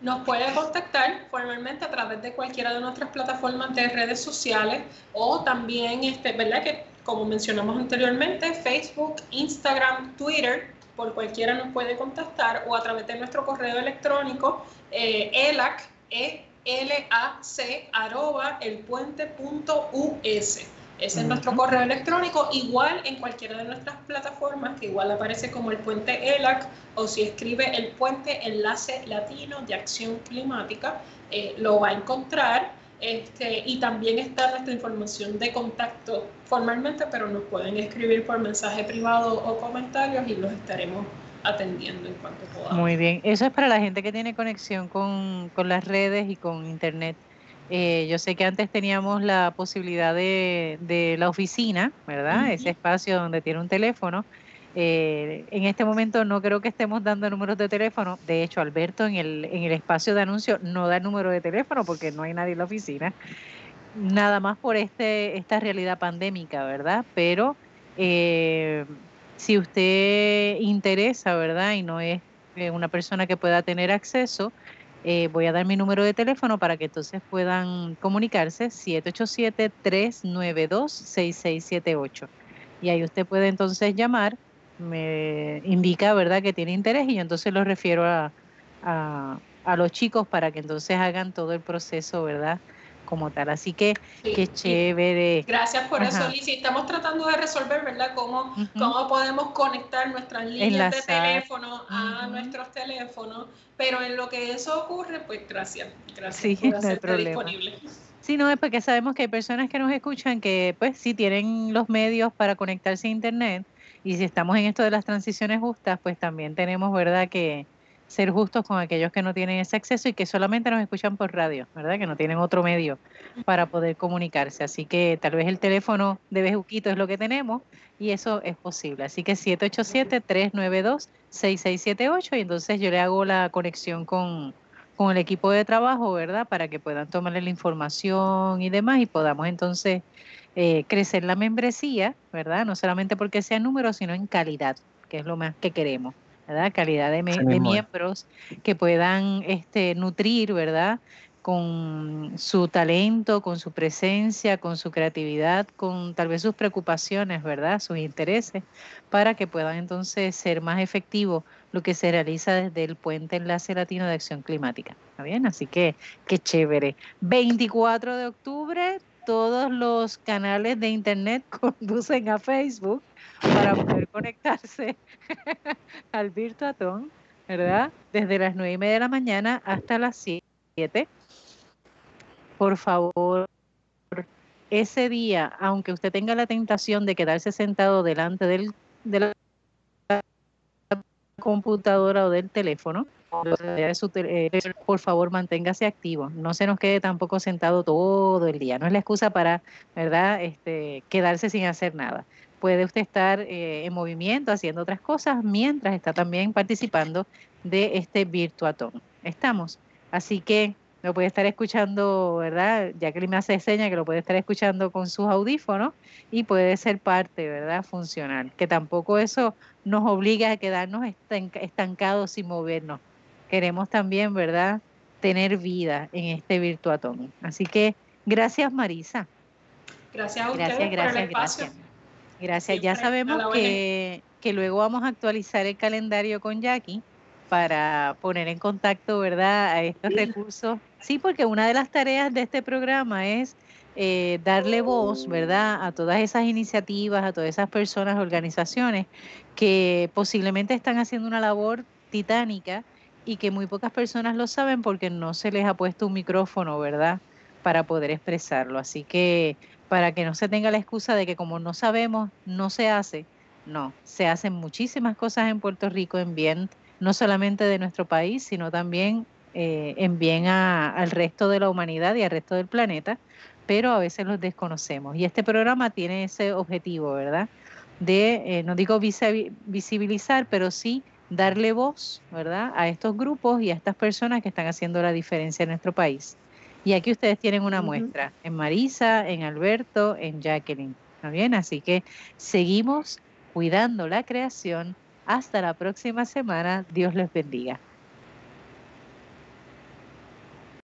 Nos puede contactar formalmente a través de cualquiera de nuestras plataformas de redes sociales o también, este, ¿verdad? Que como mencionamos anteriormente, Facebook, Instagram, Twitter, por cualquiera nos puede contactar o a través de nuestro correo electrónico, eh, elac, e l a c arroba elpuente.us. Ese es nuestro correo electrónico, igual en cualquiera de nuestras plataformas, que igual aparece como el puente ELAC, o si escribe el puente Enlace Latino de Acción Climática, eh, lo va a encontrar. Este, y también está nuestra información de contacto formalmente, pero nos pueden escribir por mensaje privado o comentarios y los estaremos atendiendo en cuanto podamos. Muy bien, eso es para la gente que tiene conexión con, con las redes y con internet. Eh, yo sé que antes teníamos la posibilidad de, de la oficina, ¿verdad? Ese espacio donde tiene un teléfono. Eh, en este momento no creo que estemos dando números de teléfono. De hecho, Alberto en el, en el espacio de anuncio no da número de teléfono porque no hay nadie en la oficina. Nada más por este, esta realidad pandémica, ¿verdad? Pero eh, si usted interesa, ¿verdad? Y no es una persona que pueda tener acceso, eh, voy a dar mi número de teléfono para que entonces puedan comunicarse, 787-392-6678. Y ahí usted puede entonces llamar, me indica, ¿verdad?, que tiene interés y yo entonces lo refiero a, a, a los chicos para que entonces hagan todo el proceso, ¿verdad?, como tal. Así que qué chévere. Gracias por eso, Lizy. Estamos tratando de resolver, ¿verdad?, cómo, cómo podemos conectar nuestras líneas de teléfono a nuestros teléfonos, pero en lo que eso ocurre, pues gracias. Gracias por no disponible. Sí, no, es porque sabemos que hay personas que nos escuchan que pues sí tienen los medios para conectarse a Internet y si estamos en esto de las transiciones justas, pues también tenemos, ¿verdad?, que ser justos con aquellos que no tienen ese acceso y que solamente nos escuchan por radio, ¿verdad? Que no tienen otro medio para poder comunicarse. Así que tal vez el teléfono de Bejuquito es lo que tenemos y eso es posible. Así que 787-392-6678 y entonces yo le hago la conexión con, con el equipo de trabajo, ¿verdad? Para que puedan tomarle la información y demás y podamos entonces eh, crecer la membresía, ¿verdad? No solamente porque sea número, sino en calidad, que es lo más que queremos, ¿verdad? Calidad de, miembros que puedan este, nutrir, ¿verdad? con su talento, con su presencia, con su creatividad, con tal vez sus preocupaciones, ¿verdad? Sus intereses, para que puedan entonces ser más efectivo lo que se realiza desde el Puente Enlace Latino de Acción Climática. ¿Está bien? Así que, qué chévere. 24 de octubre, todos los canales de Internet conducen a Facebook para poder conectarse al Virtuatón, ¿verdad? Desde las 9 y media de la mañana hasta las 7 por favor, ese día, aunque usted tenga la tentación de quedarse sentado delante del, de la computadora o del teléfono, eh, por favor manténgase activo, no se nos quede tampoco sentado todo el día, no es la excusa para, ¿verdad?, este, quedarse sin hacer nada. Puede usted estar eh, en movimiento, haciendo otras cosas, mientras está también participando de este Virtuatón. Estamos. Así que lo puede estar escuchando, ¿verdad? Ya que me hace seña que lo puede estar escuchando con sus audífonos y puede ser parte, ¿verdad? Funcional. Que tampoco eso nos obliga a quedarnos estancados sin movernos. Queremos también, ¿verdad? Tener vida en este virtuatón. Así que gracias, Marisa. Gracias a ustedes gracias, gracias, Gracias. Gracias. ya sabemos que, que luego vamos a actualizar el calendario con Jackie para poner en contacto, ¿verdad?, a estos recursos. Sí, porque una de las tareas de este programa es eh, darle voz, ¿verdad?, a todas esas iniciativas, a todas esas personas, organizaciones que posiblemente están haciendo una labor titánica y que muy pocas personas lo saben porque no se les ha puesto un micrófono, ¿verdad?, para poder expresarlo. Así que para que no se tenga la excusa de que como no sabemos, no se hace, no, se hacen muchísimas cosas en Puerto Rico en bien no solamente de nuestro país, sino también eh, en bien al resto de la humanidad y al resto del planeta, pero a veces los desconocemos. Y este programa tiene ese objetivo, ¿verdad? De, eh, no digo visibilizar, pero sí darle voz, ¿verdad? A estos grupos y a estas personas que están haciendo la diferencia en nuestro país. Y aquí ustedes tienen una muestra, en Marisa, en Alberto, en Jacqueline. ¿Está bien? Así que seguimos cuidando la creación hasta la próxima semana. Dios les bendiga.